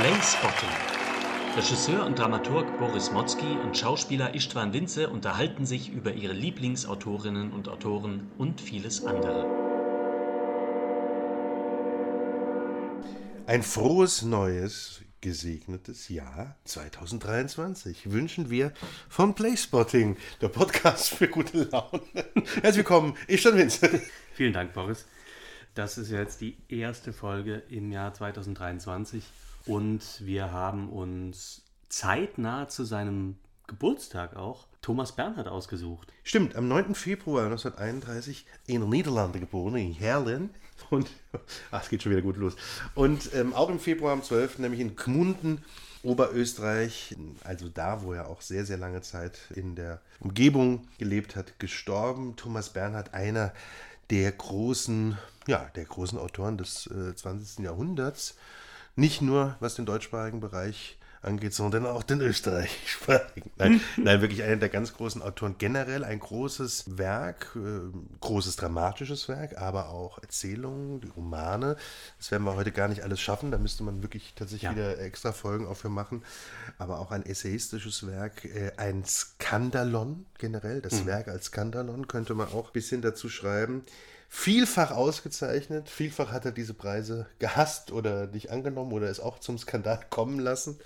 Playspotting. Regisseur und Dramaturg Boris Motzki und Schauspieler Istvan Winze unterhalten sich über ihre Lieblingsautorinnen und Autoren und vieles andere. Ein frohes neues, gesegnetes Jahr 2023 wünschen wir von Playspotting, der Podcast für gute Laune. Herzlich willkommen, Istvan Winze. Vielen Dank, Boris. Das ist jetzt die erste Folge im Jahr 2023 und wir haben uns zeitnah zu seinem Geburtstag auch Thomas Bernhard ausgesucht. Stimmt, am 9. Februar 1931 in den Niederlanden geboren, in Herlen. Und, ach, es geht schon wieder gut los. Und ähm, auch im Februar am 12. nämlich in Gmunden, Oberösterreich, also da, wo er auch sehr, sehr lange Zeit in der Umgebung gelebt hat, gestorben. Thomas Bernhard, einer der großen, ja, der großen Autoren des äh, 20. Jahrhunderts. Nicht nur was den deutschsprachigen Bereich angeht, sondern auch den österreichischsprachigen. Nein, nein, wirklich einer der ganz großen Autoren. Generell ein großes Werk, äh, großes dramatisches Werk, aber auch Erzählungen, die Romane. Das werden wir heute gar nicht alles schaffen. Da müsste man wirklich tatsächlich Ja. wieder extra Folgen auch für machen. Aber auch ein essayistisches Werk, äh, ein Skandalon generell. Das Werk als Skandalon könnte man auch ein bisschen dazu schreiben. Vielfach ausgezeichnet, vielfach hat er diese Preise gehasst oder nicht angenommen oder es auch zum Skandal kommen lassen.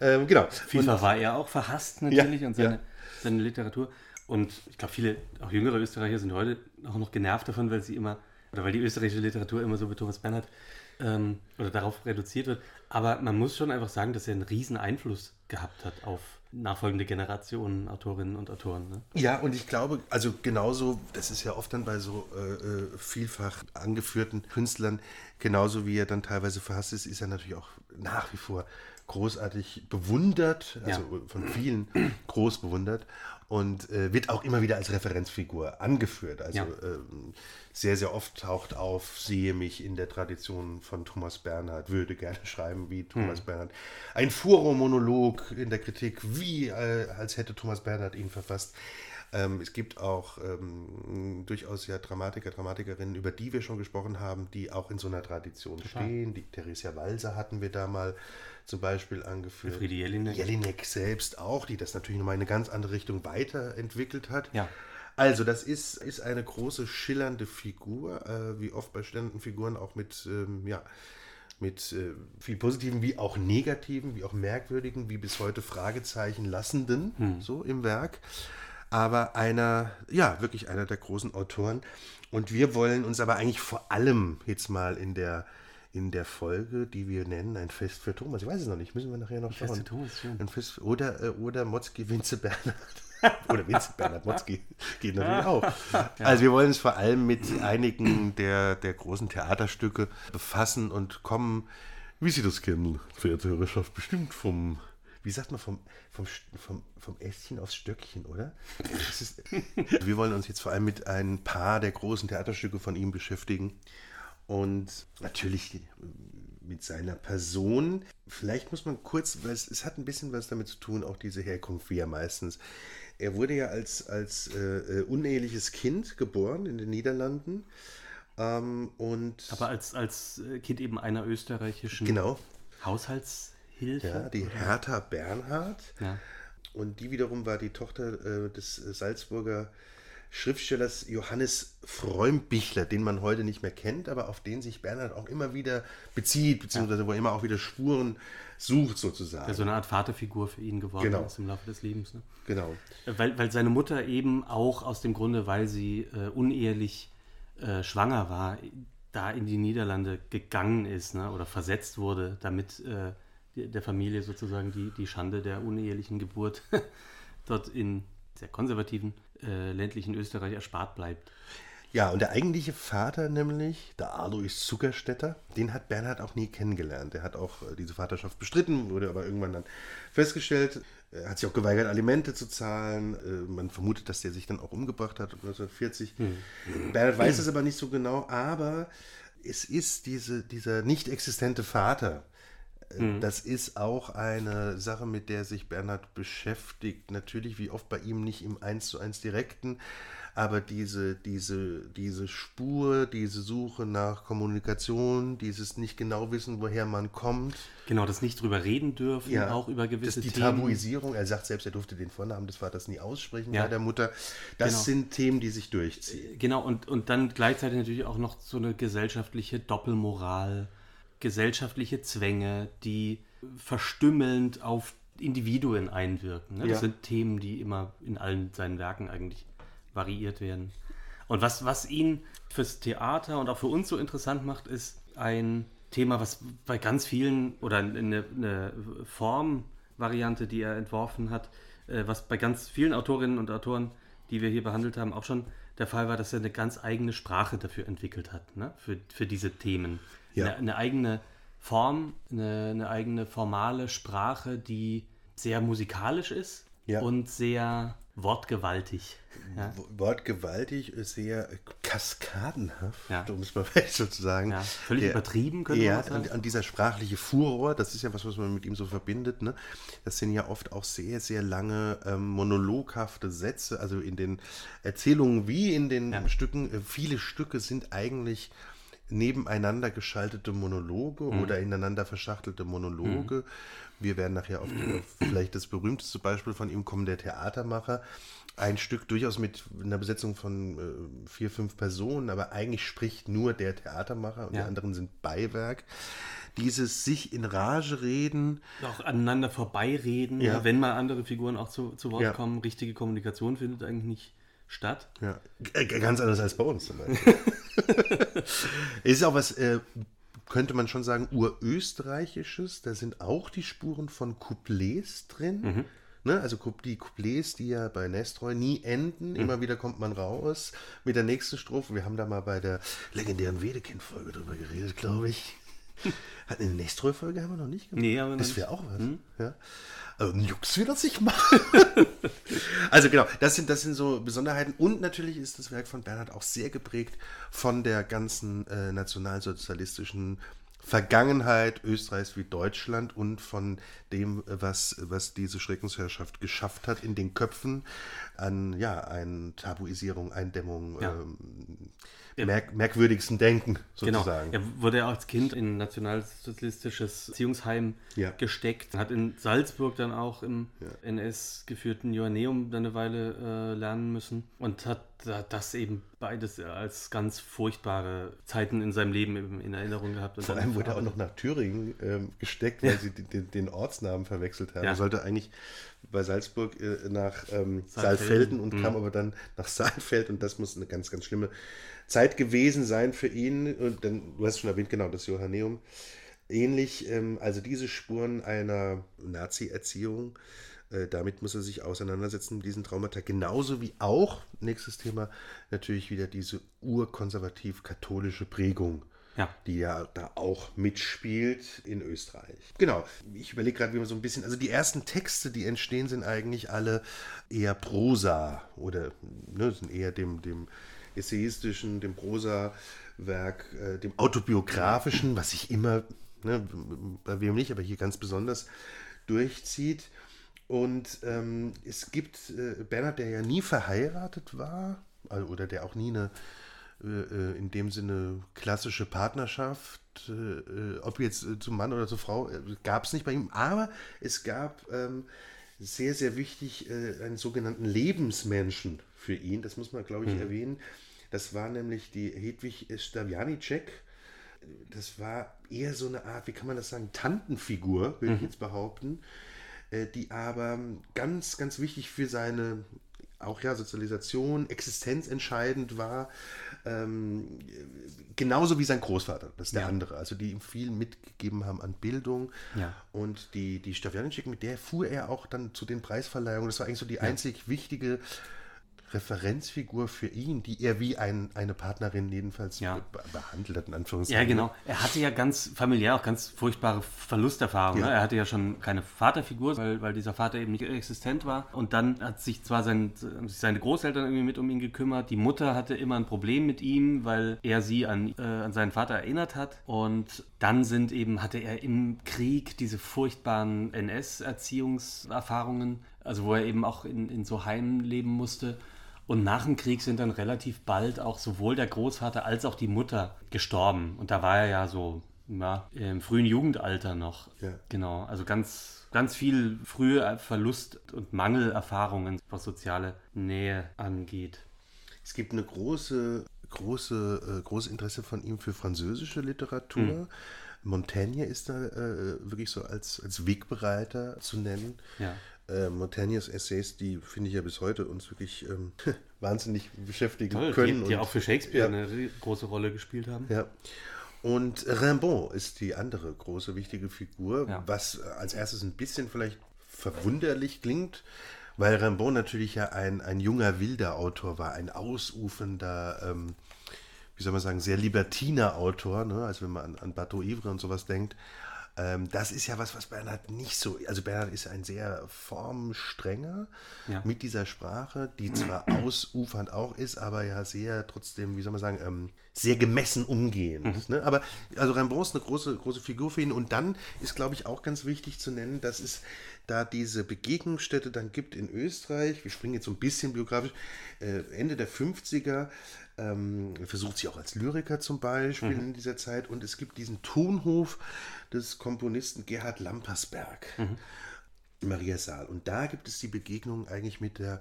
Ähm, genau. Vielfach war er auch verhasst natürlich Ja, und seine, ja. seine Literatur. Und ich glaube, viele, auch jüngere Österreicher sind heute auch noch genervt davon, weil sie immer, oder weil die österreichische Literatur immer so mit Thomas Bernhard ähm, oder darauf reduziert wird. Aber man muss schon einfach sagen, dass er einen riesen Einfluss gehabt hat auf nachfolgende Generationen Autorinnen und Autoren. Ne? Ja, und ich glaube, also genauso, das ist ja oft dann bei so äh, äh, vielfach angeführten Künstlern, genauso wie er dann teilweise verhasst ist, ist er natürlich auch nach wie vor großartig bewundert, also Ja. von vielen groß bewundert und äh, wird auch immer wieder als Referenzfigur angeführt. Also Ja. ähm, sehr, sehr oft taucht auf, sehe mich in der Tradition von Thomas Bernhard, würde gerne schreiben wie Thomas Bernhard. Ein Furo-Monolog in der Kritik, wie äh, als hätte Thomas Bernhard ihn verfasst. Ähm, es gibt auch ähm, durchaus ja Dramatiker, Dramatikerinnen, über die wir schon gesprochen haben, die auch in so einer Tradition stehen. Die Theresia Walser hatten wir da mal zum Beispiel angeführt. Elfriede Jelinek. Jelinek selbst auch, die das natürlich nochmal in eine ganz andere Richtung weiterentwickelt hat. Ja. Also, das ist, ist eine große, schillernde Figur, äh, wie oft bei schillernden Figuren auch mit, ähm, ja, mit äh, viel Positiven, wie auch Negativen, wie auch Merkwürdigen, wie bis heute Fragezeichen lassenden, so im Werk. Aber einer, ja, wirklich einer der großen Autoren. Und wir wollen uns aber eigentlich vor allem jetzt mal in der, in der Folge, die wir nennen, ein Fest für Thomas. Ich weiß es noch nicht, müssen wir nachher noch Fest schauen. für Thomas, schön. Ein Fest, oder, äh, oder Motzki Vinze Bernhard. oder Vinze Bernhard Motzki geht natürlich auch. Also wir wollen uns vor allem mit einigen der, der großen Theaterstücke befassen und kommen, wie Sie das kennen, verehrte Hörerschaft, bestimmt vom, wie sagt man, vom, vom, vom, vom Ästchen aufs Stöckchen, oder? Ist, wir wollen uns jetzt vor allem mit ein paar der großen Theaterstücke von ihm beschäftigen. Und natürlich mit seiner Person. Vielleicht muss man kurz, weil es, es hat ein bisschen was damit zu tun, auch diese Herkunft, wie er meistens. Er wurde ja als, als äh, äh, uneheliches Kind geboren in den Niederlanden. Ähm, und Aber als, als äh, Kind eben einer österreichischen genau, Haushaltshilfe. ja, die Hertha Bernhard. Ja. Und die wiederum war die Tochter äh, des äh, Salzburger Schriftstellers Johannes Freumbichler, den man heute nicht mehr kennt, aber auf den sich Bernhard auch immer wieder bezieht, beziehungsweise wo er immer auch wieder Spuren sucht sozusagen. Der so eine Art Vaterfigur für ihn geworden Genau. ist im Laufe des Lebens. Ne? genau. Weil, weil seine Mutter eben auch aus dem Grunde, weil sie äh, unehelich äh, schwanger war, da in die Niederlande gegangen ist ne? oder versetzt wurde, damit äh, der Familie sozusagen die, die Schande der unehelichen Geburt dort in sehr konservativen äh, ländlichen Österreich erspart bleibt. Ja, und der eigentliche Vater nämlich, der Alois Zuckerstetter, den hat Bernhard auch nie kennengelernt. Er hat auch äh, diese Vaterschaft bestritten, wurde aber irgendwann dann festgestellt. Er hat sich auch geweigert, Alimente zu zahlen. Äh, Man vermutet, dass der sich dann auch umgebracht hat 1940. Bernhard weiß es aber nicht so genau, aber es ist diese, dieser nicht existente Vater. Äh, Das ist auch eine Sache, mit der sich Bernhard beschäftigt. Natürlich, wie oft bei ihm nicht im 1 zu 1 direkten, aber diese, diese, diese Spur, diese Suche nach Kommunikation, dieses nicht genau wissen, woher man kommt. Genau, das nicht drüber reden dürfen, Ja, auch über gewisse das, die Themen. Tabuisierung, er sagt selbst, er durfte den Vornamen des Vaters nie aussprechen Ja. bei der Mutter. Das Genau. sind Themen, die sich durchziehen. Genau, und, und dann gleichzeitig natürlich auch noch so eine gesellschaftliche Doppelmoral, gesellschaftliche Zwänge, die verstümmelnd auf Individuen einwirken. Ne? Das Ja. sind Themen, die immer in allen seinen Werken eigentlich variiert werden. Und was, was ihn fürs Theater und auch für uns so interessant macht, ist ein Thema, was bei ganz vielen oder eine, eine Formvariante, die er entworfen hat, äh, was bei ganz vielen Autorinnen und Autoren, die wir hier behandelt haben, auch schon der Fall war, dass er eine ganz eigene Sprache dafür entwickelt hat, ne? für, für diese Themen. Ja. Eine, eine eigene Form, eine, eine eigene formale Sprache, die sehr musikalisch ist Ja. und sehr wortgewaltig. Ja? Wortgewaltig, sehr kaskadenhaft, Ja. um es mal vielleicht so zu sagen. Ja, völlig Der- übertrieben, könnte ja, man sagen. an, an dieser sprachliche Furor, das ist ja was, was man mit ihm so verbindet. Ne? Das sind ja oft auch sehr, sehr lange ähm, monologhafte Sätze, also in den Erzählungen wie in den Ja. Stücken. Äh, viele Stücke sind eigentlich nebeneinander geschaltete Monologe Mhm. oder ineinander verschachtelte Monologe. Wir werden nachher auf, die, auf vielleicht das berühmteste Beispiel von ihm kommen, der Theatermacher. Ein Stück durchaus mit einer Besetzung von äh, vier, fünf Personen, aber eigentlich spricht nur der Theatermacher und Ja. die anderen sind Beiwerk. Dieses sich in Rage reden, Auch aneinander vorbeireden, Ja. ja. wenn mal andere Figuren auch zu, zu Wort Ja. kommen. Richtige Kommunikation findet eigentlich nicht statt. Ja, g- ganz anders als bei uns zum Beispiel. ist auch was, äh, könnte man schon sagen, urösterreichisches. Da sind auch die Spuren von Couplets drin. Ne? Also die Couplets, die ja bei Nestroy nie enden. Immer wieder kommt man raus mit der nächsten Strophe. Wir haben da mal bei der legendären Wedekind-Folge drüber geredet, glaube ich. Hat eine Nestroy-Folge haben wir noch nicht gemacht. Nee, noch das wäre auch was. Ja. Also ein Jux wird das nicht machen. Also genau, das sind, das sind so Besonderheiten. Und natürlich ist das Werk von Bernhard auch sehr geprägt von der ganzen äh, nationalsozialistischen Vergangenheit Österreichs wie Deutschland und von dem, was, was diese Schreckensherrschaft geschafft hat in den Köpfen an ja, ein Tabuisierung, Eindämmung, Ja. ähm, merk merkwürdigsten Denken Genau. sozusagen. Er wurde ja als Kind in ein nationalsozialistisches Erziehungsheim Ja. gesteckt, hat in Salzburg dann auch im NS-geführten Joanneum dann eine Weile äh, lernen müssen und hat da- das eben beides als ganz furchtbare Zeiten in seinem Leben eben in Erinnerung gehabt. Und Vor allem wurde er auch noch nach Thüringen ähm, gesteckt, weil sie den, den, Ortsnamen verwechselt haben. Ja. Er sollte eigentlich bei Salzburg äh, nach ähm, Saalfelden. Saalfelden und Mhm. kam aber dann nach Saalfeld und das muss eine ganz, ganz schlimme Zeit gewesen sein für ihn. Und dann, du hast schon erwähnt, genau, das Johanneum. Ähnlich, ähm, also diese Spuren einer Nazi-Erziehung, äh, damit muss er sich auseinandersetzen mit diesen Traumata. Genauso wie auch, nächstes Thema, natürlich wieder diese urkonservativ-katholische Prägung Ja. die ja da auch mitspielt in Österreich. Genau, ich überlege gerade, wie man so ein bisschen, also die ersten Texte, die entstehen, sind eigentlich alle eher Prosa oder ne, sind eher dem, dem essayistischen, dem Prosa-Werk, äh, dem autobiografischen, was sich immer, ne, bei wem nicht, aber hier ganz besonders durchzieht. Und ähm, es gibt äh, Bernhard, der ja nie verheiratet war, also, oder der auch nie eine äh, äh, in dem Sinne klassische Partnerschaft, äh, äh, ob jetzt äh, zum Mann oder zur Frau, äh, gab es nicht bei ihm, aber es gab ähm, sehr, sehr wichtig einen sogenannten Lebensmenschen für ihn, das muss man, glaube ich, erwähnen. Das war nämlich die Hedwig Stavianicek. Das war eher so eine Art, wie kann man das sagen, Tantenfigur, würde ich jetzt behaupten, die aber ganz, ganz wichtig für seine auch ja Sozialisation, Existenz entscheidend war, ähm, genauso wie sein Großvater, das ist der Ja. andere, also die ihm viel mitgegeben haben an Bildung. Ja. Und die, die Stavianicek, mit der fuhr er auch dann zu den Preisverleihungen. Das war eigentlich so die einzig wichtige Referenzfigur für ihn, die er wie ein, eine Partnerin jedenfalls Ja. be behandelt hat, in Anführungszeichen. Ja, genau. Er hatte ja ganz familiär auch ganz furchtbare Verlusterfahrungen. Ja. Ne? Er hatte ja schon keine Vaterfigur, weil, weil dieser Vater eben nicht existent war. Und dann hat sich zwar sein, seine Großeltern irgendwie mit um ihn gekümmert. Die Mutter hatte immer ein Problem mit ihm, weil er sie an, äh, an seinen Vater erinnert hat. Und dann sind eben, hatte er im Krieg diese furchtbaren NS-Erziehungserfahrungen, also wo er eben auch in, in so Heimen leben musste. Und nach dem Krieg sind dann relativ bald auch sowohl der Großvater als auch die Mutter gestorben. Und da war er ja so ja, im frühen Jugendalter noch. Ja. Genau, also ganz, ganz viel frühe Verlust- und Mangelerfahrungen, was soziale Nähe angeht. Es gibt eine große, große, äh, großes Interesse von ihm für französische Literatur. Mhm. Montaigne ist da äh, wirklich so als, als Wegbereiter zu nennen. Ja. Äh, Montaignes Essays, die finde ich ja bis heute uns wirklich ähm, wahnsinnig beschäftigen Toll, können. Die, die und, auch für Shakespeare ja. eine große Rolle gespielt haben. Ja. Und Rimbaud ist die andere große wichtige Figur, ja. was als erstes ein bisschen vielleicht verwunderlich klingt, weil Rimbaud natürlich ja ein, ein junger wilder Autor war, ein ausufernder, ähm, wie soll man sagen, sehr libertiner Autor, ne? also wenn man an, an Bateau Ivre und sowas denkt. Ähm, das ist ja was, was Bernhard nicht so. Also Bernhard ist ein sehr formstrenger ja. mit dieser Sprache, die zwar ausufernd auch ist, aber ja sehr trotzdem, wie soll man sagen, ähm, sehr gemessen umgehend. Mhm. Ne? Aber also Rembrandt ist eine große, große Figur für ihn. Und dann ist, glaube ich, auch ganz wichtig zu nennen, dass es da diese Begegnungsstätte dann gibt in Österreich. Wir springen jetzt so ein bisschen biografisch. Äh, Ende der 50er ähm, versucht sie auch als Lyriker zum Beispiel mhm. in dieser Zeit. Und es gibt diesen Tonhof des Komponisten Gerhard Lampersberg, mhm. Maria Saal. Und da gibt es die Begegnung eigentlich mit der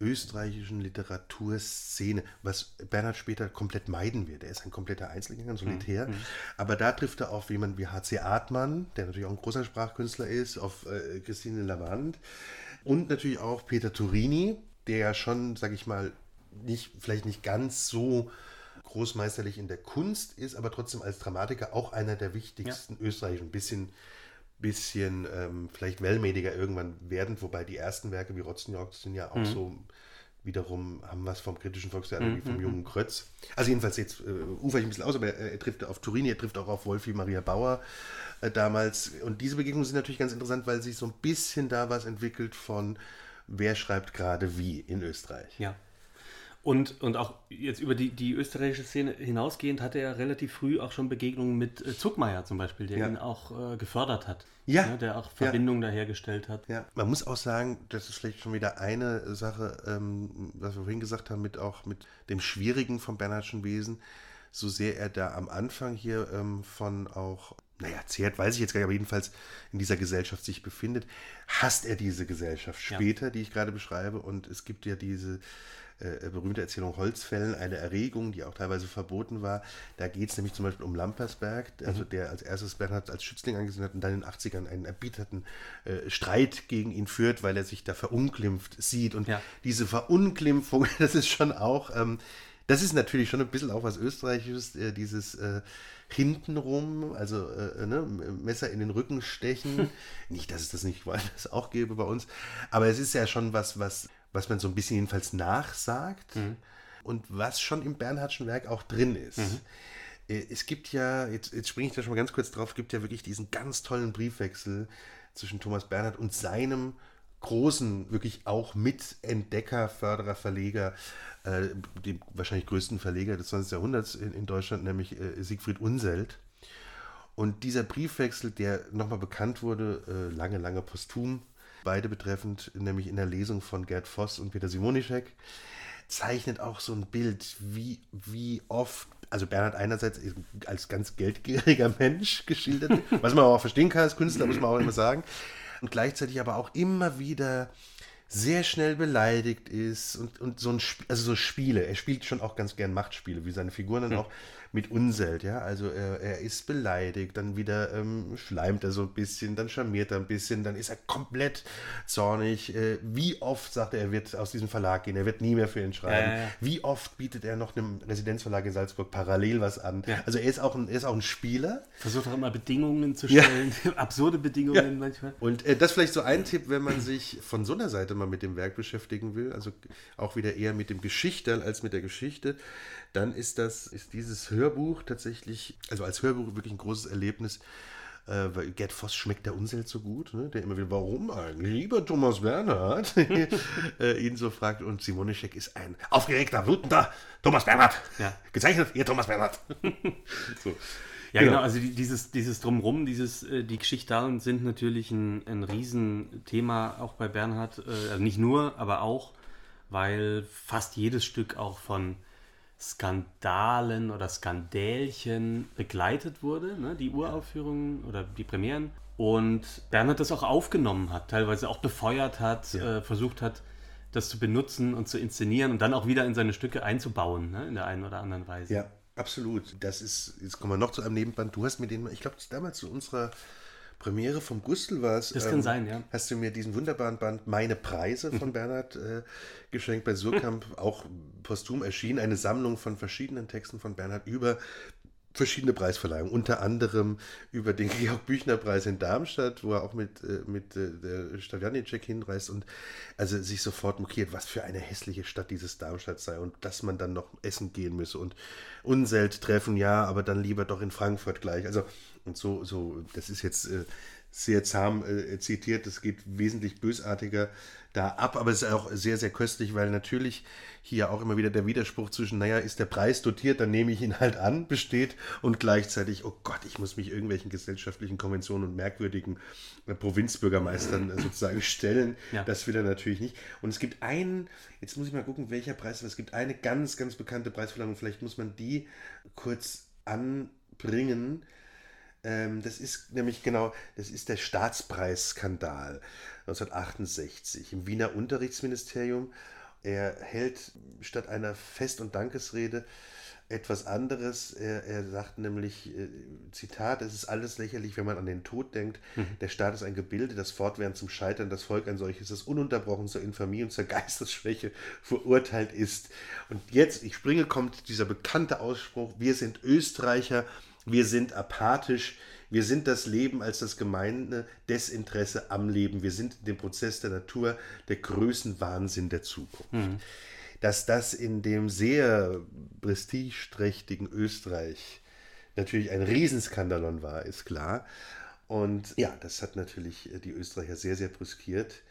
österreichischen Literaturszene, was Bernhard später komplett meiden wird. Er ist ein kompletter Einzelgänger, ein Solitär. Mhm. Aber da trifft er auf jemanden wie H.C. Artmann, der natürlich auch ein großer Sprachkünstler ist, auf äh, Christine Lavand und natürlich auch Peter Turini, der ja schon, sag ich mal, nicht, vielleicht nicht ganz so großmeisterlich in der Kunst ist, aber trotzdem als Dramatiker auch einer der wichtigsten ja. österreichischen, ein bisschen, bisschen ähm, vielleicht wellmädiger irgendwann werden, wobei die ersten Werke wie Rotzenjorg sind ja auch mhm. so wiederum haben was vom kritischen Volkstheater mhm. wie vom mhm. jungen Krötz. Also jedenfalls jetzt äh, ufer ich ein bisschen aus, aber er, er, trifft auf Turini, er trifft auch auf Wolfi Maria Bauer äh, damals. Und diese Begegnungen sind natürlich ganz interessant, weil sich so ein bisschen da was entwickelt von wer schreibt gerade wie in Österreich. Ja. Und, und auch jetzt über die, die österreichische Szene hinausgehend hatte er relativ früh auch schon Begegnungen mit äh, Zuckmeier zum Beispiel, der ja. ihn auch äh, gefördert hat. Ja. ja. Der auch Verbindungen ja. dahergestellt hat. Ja, man muss auch sagen, das ist vielleicht schon wieder eine Sache, ähm, was wir vorhin gesagt haben, mit auch mit dem Schwierigen vom Bernhardschen Wesen. So sehr er da am Anfang hier ähm, von auch naja, zehrt, weiß ich jetzt gar nicht, aber jedenfalls in dieser Gesellschaft sich befindet, hasst er diese Gesellschaft später, ja. die ich gerade beschreibe. Und es gibt ja diese äh, berühmte Erzählung Holzfällen, eine Erregung, die auch teilweise verboten war. Da geht es nämlich zum Beispiel um Lampersberg, also mhm. der als erstes Bernhard als Schützling angesehen hat und dann in den 80ern einen erbitterten äh, Streit gegen ihn führt, weil er sich da verunglimpft sieht. Und ja. diese Verunglimpfung, das ist schon auch, ähm, das ist natürlich schon ein bisschen auch was Österreichisches, äh, dieses äh, hintenrum, also äh, ne, Messer in den Rücken stechen. nicht, dass es das nicht woanders auch gäbe bei uns, aber es ist ja schon was, was was man so ein bisschen jedenfalls nachsagt mhm. und was schon im Bernhardschen Werk auch drin ist. Mhm. Äh, es gibt ja, jetzt, jetzt springe ich da schon mal ganz kurz drauf, es gibt ja wirklich diesen ganz tollen Briefwechsel zwischen Thomas Bernhard und seinem großen, wirklich auch Mitentdecker, Förderer, Verleger, äh, dem wahrscheinlich größten Verleger des 20. Jahrhunderts in, in Deutschland, nämlich äh, Siegfried Unselt. Und dieser Briefwechsel, der nochmal bekannt wurde, äh, lange, lange posthum, beide betreffend, nämlich in der Lesung von Gerd Voss und Peter Simonischek, zeichnet auch so ein Bild, wie, wie oft, also Bernhard einerseits als ganz geldgieriger Mensch geschildert, was man auch verstehen kann als Künstler, muss man auch immer sagen, und gleichzeitig aber auch immer wieder sehr schnell beleidigt ist und, und so ein also so Spiele. Er spielt schon auch ganz gern Machtspiele, wie seine Figuren dann hm. Mit Unselt, ja. Also er, er ist beleidigt, dann wieder ähm, schleimt er so ein bisschen, dann charmiert er ein bisschen, dann ist er komplett zornig. Äh, wie oft sagt er, er wird aus diesem Verlag gehen, er wird nie mehr für ihn schreiben. Ja, ja, ja. Wie oft bietet er noch einem Residenzverlag in Salzburg parallel was an? Also er ist auch ein, er ist auch ein Spieler. Versucht auch immer Bedingungen zu stellen, absurde Bedingungen manchmal. Und äh, das vielleicht so ein Tipp, wenn man sich von so einer Seite mal mit dem Werk beschäftigen will, also auch wieder eher mit dem Geschichter als mit der Geschichte dann ist das, ist dieses Hörbuch tatsächlich, also als Hörbuch wirklich ein großes Erlebnis, äh, weil Gerd Voss schmeckt der Unseld so gut, ne? der immer wieder, warum eigentlich, lieber Thomas Bernhard, äh, ihn so fragt. Und Simonischek ist ein aufgeregter, wütender Thomas Bernhard. Ja. Gezeichnet, ihr Thomas Bernhard. so. Ja, genau. genau, also dieses, dieses Drumrum, dieses, äh, die Geschichten sind natürlich ein, ein Riesenthema auch bei Bernhard, äh, also nicht nur, aber auch weil fast jedes Stück auch von Skandalen oder Skandälchen begleitet wurde, ne? die Uraufführungen oder die Premieren. Und Bernhard das auch aufgenommen hat, teilweise auch befeuert hat, ja. äh, versucht hat, das zu benutzen und zu inszenieren und dann auch wieder in seine Stücke einzubauen, ne? in der einen oder anderen Weise. Ja, absolut. Das ist, jetzt kommen wir noch zu einem Nebenband. Du hast mir den, ich glaube, damals zu unserer Premiere vom Gustl war es. Das kann ähm, sein, ja. Hast du mir diesen wunderbaren Band Meine Preise von Bernhard äh, geschenkt bei Surkamp, auch posthum erschienen, eine Sammlung von verschiedenen Texten von Bernhard über verschiedene Preisverleihungen, unter anderem über den Georg-Büchner-Preis in Darmstadt, wo er auch mit, äh, mit äh, der Stadt Janicek hinreist und also sich sofort mokiert, was für eine hässliche Stadt dieses Darmstadt sei und dass man dann noch essen gehen müsse und Unselt treffen, ja, aber dann lieber doch in Frankfurt gleich. Also und so, so das ist jetzt äh, sehr zahm äh, zitiert, das geht wesentlich bösartiger da ab, aber es ist auch sehr, sehr köstlich, weil natürlich hier auch immer wieder der Widerspruch zwischen, naja, ist der Preis dotiert, dann nehme ich ihn halt an, besteht und gleichzeitig, oh Gott, ich muss mich irgendwelchen gesellschaftlichen Konventionen und merkwürdigen äh, Provinzbürgermeistern äh, sozusagen stellen. Ja. Das will er natürlich nicht. Und es gibt einen, jetzt muss ich mal gucken, welcher Preis, es gibt eine ganz, ganz bekannte Preisverleihung, vielleicht muss man die kurz anbringen ähm, das ist nämlich genau, das ist der Staatspreisskandal 1968 im Wiener Unterrichtsministerium. Er hält statt einer Fest- und Dankesrede etwas anderes. Er, er sagt nämlich, äh, Zitat, es ist alles lächerlich, wenn man an den Tod denkt. Mhm. Der Staat ist ein Gebilde, das fortwährend zum Scheitern, das Volk ein solches, das ununterbrochen zur Infamie und zur Geistesschwäche verurteilt ist. Und jetzt, ich springe, kommt dieser bekannte Ausspruch, wir sind Österreicher wir sind apathisch. Wir sind das Leben als das gemeine Desinteresse am Leben. Wir sind dem Prozess der Natur der Größenwahnsinn der Zukunft. Mhm. Dass das in dem sehr prestigeträchtigen Österreich natürlich ein Riesenskandalon war, ist klar. Und ja, das hat natürlich die Österreicher sehr, sehr brüskiert.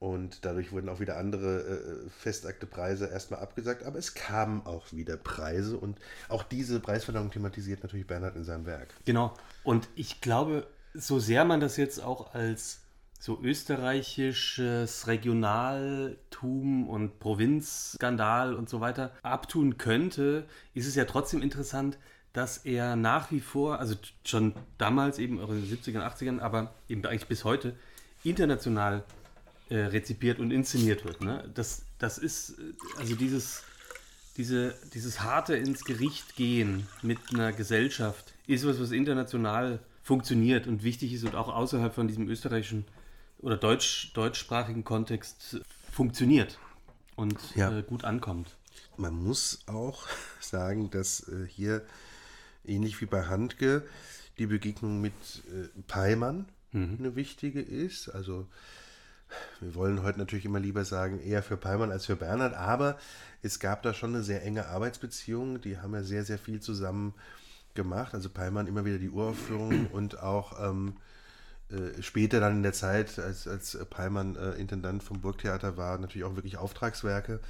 Und dadurch wurden auch wieder andere äh, Festaktepreise erstmal abgesagt, aber es kamen auch wieder Preise und auch diese Preisverleihung thematisiert natürlich Bernhard in seinem Werk. Genau. Und ich glaube, so sehr man das jetzt auch als so österreichisches Regionaltum und Provinzskandal und so weiter abtun könnte, ist es ja trotzdem interessant, dass er nach wie vor, also schon damals eben in den 70ern, 80ern, aber eben eigentlich bis heute international äh, rezipiert und inszeniert wird. Ne? Das, das ist, äh, also dieses, diese, dieses harte ins Gericht gehen mit einer Gesellschaft ist was, was international funktioniert und wichtig ist und auch außerhalb von diesem österreichischen oder deutsch, deutschsprachigen Kontext funktioniert und ja. äh, gut ankommt. Man muss auch sagen, dass äh, hier ähnlich wie bei Handke die Begegnung mit äh, Peimann mhm. eine wichtige ist. Also wir wollen heute natürlich immer lieber sagen, eher für Palmann als für Bernhard, aber es gab da schon eine sehr enge Arbeitsbeziehung. Die haben ja sehr, sehr viel zusammen gemacht. Also Palmann immer wieder die Uraufführung und auch ähm, äh, später dann in der Zeit, als, als Palmann äh, Intendant vom Burgtheater war, natürlich auch wirklich Auftragswerke.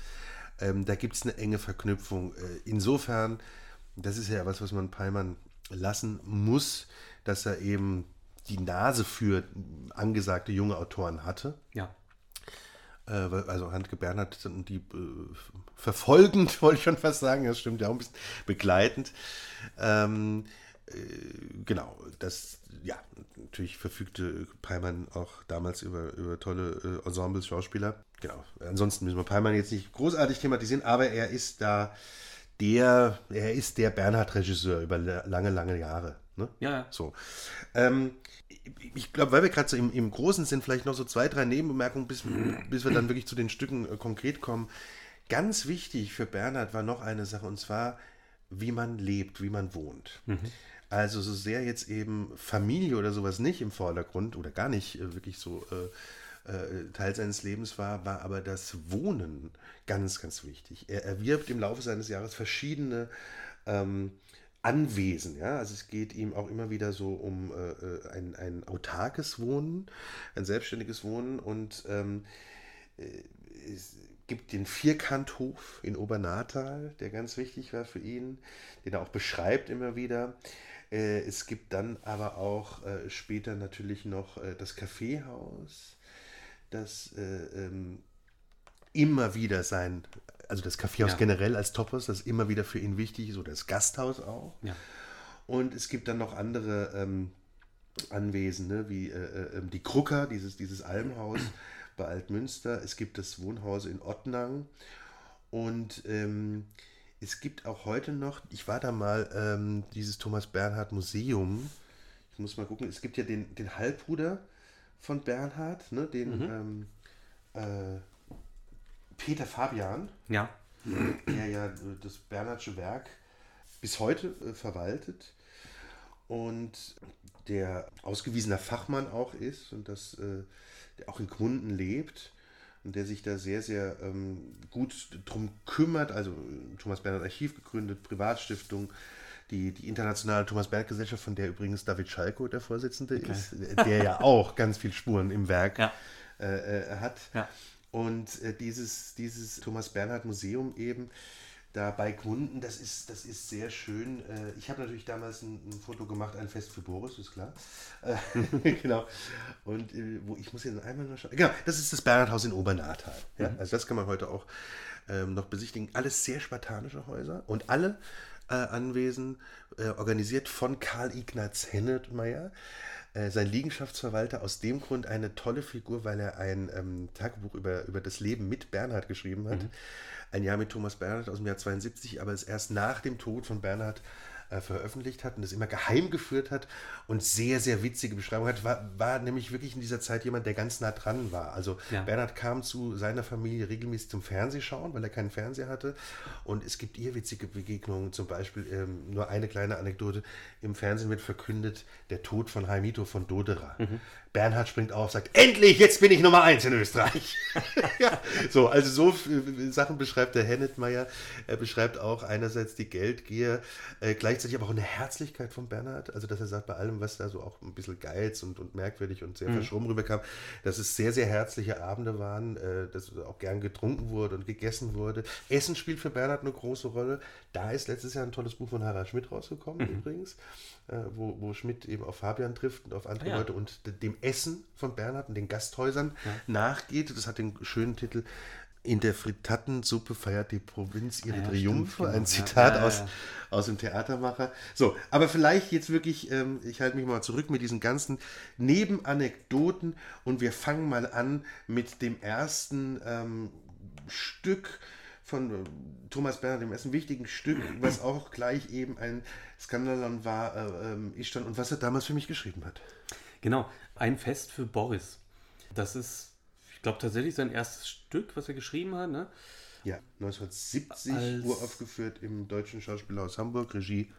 Ähm, da gibt es eine enge Verknüpfung. Äh, insofern, das ist ja was, was man Palmann lassen muss, dass er eben die Nase für angesagte junge Autoren hatte. Ja. Äh, also Handke Bernhard die äh, verfolgend, wollte ich schon fast sagen, das stimmt ja auch ein bisschen begleitend. Ähm, äh, genau, das, ja, natürlich verfügte Peimann auch damals über, über tolle äh, Ensembles, Schauspieler. Genau, ansonsten müssen wir Peimann jetzt nicht großartig thematisieren, aber er ist da der, er ist der Bernhard-Regisseur über lange, lange Jahre. Ne? Ja. So. Ähm, ich glaube, weil wir gerade so im, im, Großen sind, vielleicht noch so zwei, drei Nebenbemerkungen, bis, bis wir dann wirklich zu den Stücken äh, konkret kommen. Ganz wichtig für Bernhard war noch eine Sache, und zwar, wie man lebt, wie man wohnt. Mhm. Also so sehr jetzt eben Familie oder sowas nicht im Vordergrund oder gar nicht äh, wirklich so äh, äh, Teil seines Lebens war, war aber das Wohnen ganz, ganz wichtig. Er erwirbt im Laufe seines Jahres verschiedene ähm, Anwesen. Ja? Also es geht ihm auch immer wieder so um äh, äh, ein, ein autarkes Wohnen, ein selbstständiges Wohnen und ähm, äh, es gibt den Vierkanthof in Obernatal, der ganz wichtig war für ihn, den er auch beschreibt immer wieder. Äh, es gibt dann aber auch äh, später natürlich noch äh, das Kaffeehaus, das ähm, immer wieder sein, also das Kaffeehaus Ja. generell als Tophaus, das ist immer wieder für ihn wichtig oder das Gasthaus auch. Ja. Und es gibt dann noch andere ähm, Anwesen, ne, wie äh, äh, die Krucker, dieses, dieses Almhaus bei Altmünster. Es gibt das Wohnhaus in Ottnang. Und ähm, es gibt auch heute noch, ich war da mal, ähm, dieses Thomas Bernhard Museum. Ich muss mal gucken, es gibt ja den, den Halbbruder von Bernhard, ne, den ähm, äh, Peter Fabian Ja. der ja das Bernhardsche Werk bis heute äh, verwaltet und der ausgewiesener Fachmann auch ist und das, äh, der auch in Gmunden lebt und der sich da sehr, sehr ähm, gut drum kümmert. Also äh, Thomas Bernhard Archiv gegründet, Privatstiftung, die, die internationale Thomas Bernhard Gesellschaft, von der übrigens David Schalko der Vorsitzende ist, der ja auch ganz viel Spuren im Werk Ja. äh, hat. Ja. Und äh, dieses, dieses Thomas Bernhard Museum eben da bei Gmunden, das ist, das ist sehr schön. Äh, ich habe natürlich damals ein, ein Foto gemacht, ein Fest für Boris, ist klar. Äh, genau. Und äh, wo ich muss jetzt einmal noch schauen. Genau, das ist das Bernhardhaus in Obernatal. Ja? Also das kann man heute auch ähm, noch besichtigen. Alles sehr spartanische Häuser und alle äh, Anwesen äh, organisiert von Karl Ignaz Hennettmeier. Äh, sein Liegenschaftsverwalter aus dem Grund eine tolle Figur, weil er ein ähm, Tagebuch über, über das Leben mit Bernhard geschrieben hat. Ein Jahr mit Thomas Bernhard aus dem Jahr 72, aber es erst nach dem Tod von Bernhard äh, veröffentlicht hat und das immer geheim geführt hat und sehr, sehr witzige Beschreibung hat, war, war nämlich wirklich in dieser Zeit jemand, der ganz nah dran war. Also Ja. Bernhard kam zu seiner Familie regelmäßig zum Fernsehschauen, weil er keinen Fernseher hatte. Und es gibt ihr witzige Begegnungen, zum Beispiel ähm, nur eine kleine Anekdote. Im Fernsehen wird verkündet, der Tod von Heimito von Doderer. Bernhard springt auf, sagt, endlich, jetzt bin ich Nummer eins in Österreich. ja, so, also so äh, Sachen beschreibt der Hennettmeier. Er beschreibt auch einerseits die Geldgier, äh, gleichzeitig aber auch eine Herzlichkeit von Bernhard. Also, dass er sagt, bei allem, was da so auch ein bisschen Geiz und, und merkwürdig und sehr verschroben rüberkam, dass es sehr, sehr herzliche Abende waren, äh, dass auch gern getrunken wurde und gegessen wurde. Essen spielt für Bernhard eine große Rolle. Da ist letztes Jahr ein tolles Buch von Harald Schmidt rausgekommen, übrigens, äh, wo, wo Schmidt eben auf Fabian trifft und auf andere Ah ja. Leute und de- dem Essen von Bernhard und den Gasthäusern nachgeht. Das hat den schönen Titel In der Frittatensuppe feiert die Provinz ihre Ja, Triumphe. stimmt, Ein genau. Zitat Ja, ja, aus, ja. aus dem Theatermacher. So, aber vielleicht jetzt wirklich, ähm, ich halte mich mal zurück mit diesen ganzen Nebenanekdoten und wir fangen mal an mit dem ersten ähm, Stück von äh, Thomas Bernhard, dem ersten wichtigen Stück, was auch gleich eben ein Skandalon war, äh, ähm, ich stand und was er damals für mich geschrieben hat. Genau, ein Fest für Boris. Das ist, ich glaube, tatsächlich sein erstes Stück, was er geschrieben hat. Ne? Ja, 1970 Als- uraufgeführt im Deutschen Schauspielhaus Hamburg, Regie.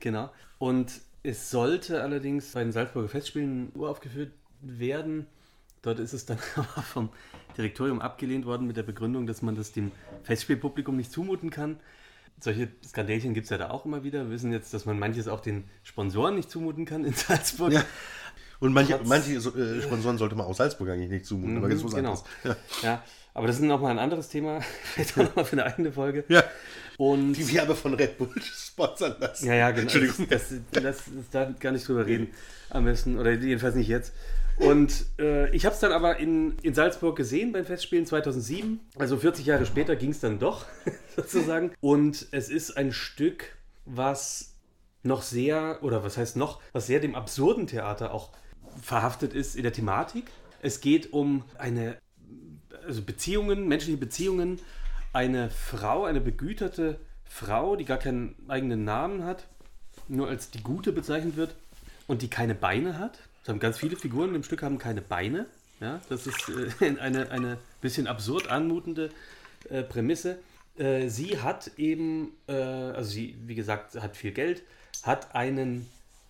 Genau. Und es sollte allerdings bei den Salzburger Festspielen uraufgeführt werden. Dort ist es dann aber vom Direktorium abgelehnt worden mit der Begründung, dass man das dem Festspielpublikum nicht zumuten kann. Solche Skandelchen gibt es ja da auch immer wieder. Wir wissen jetzt, dass man manches auch den Sponsoren nicht zumuten kann in Salzburg. Ja. Und manche, Trotz- manche äh, Sponsoren sollte man aus Salzburg eigentlich nicht zumuten, aber jetzt was genau. anderes. Ja. Ja, aber das ist nochmal ein anderes Thema. Vielleicht auch nochmal für eine eigene Folge. ja. Und Die wir aber von Red Bull sponsern lassen. Ja, ja, genau. Entschuldigung. Das, das, das, da gar nicht drüber reden. Am besten, oder jedenfalls nicht jetzt. Und äh, ich habe es dann aber in, in Salzburg gesehen beim Festspielen 2007. Also 40 Jahre später ging es dann doch, sozusagen. Und es ist ein Stück, was noch sehr, oder was heißt noch, was sehr dem absurden Theater auch verhaftet ist in der Thematik. Es geht um eine, also Beziehungen, menschliche Beziehungen. Eine Frau, eine begüterte Frau, die gar keinen eigenen Namen hat, nur als die Gute bezeichnet wird und die keine Beine hat. Es haben ganz viele Figuren im Stück haben keine Beine. Ja, das ist äh, eine, eine bisschen absurd anmutende äh, Prämisse. Äh, sie hat eben, äh, also sie, wie gesagt, hat viel Geld, hat einen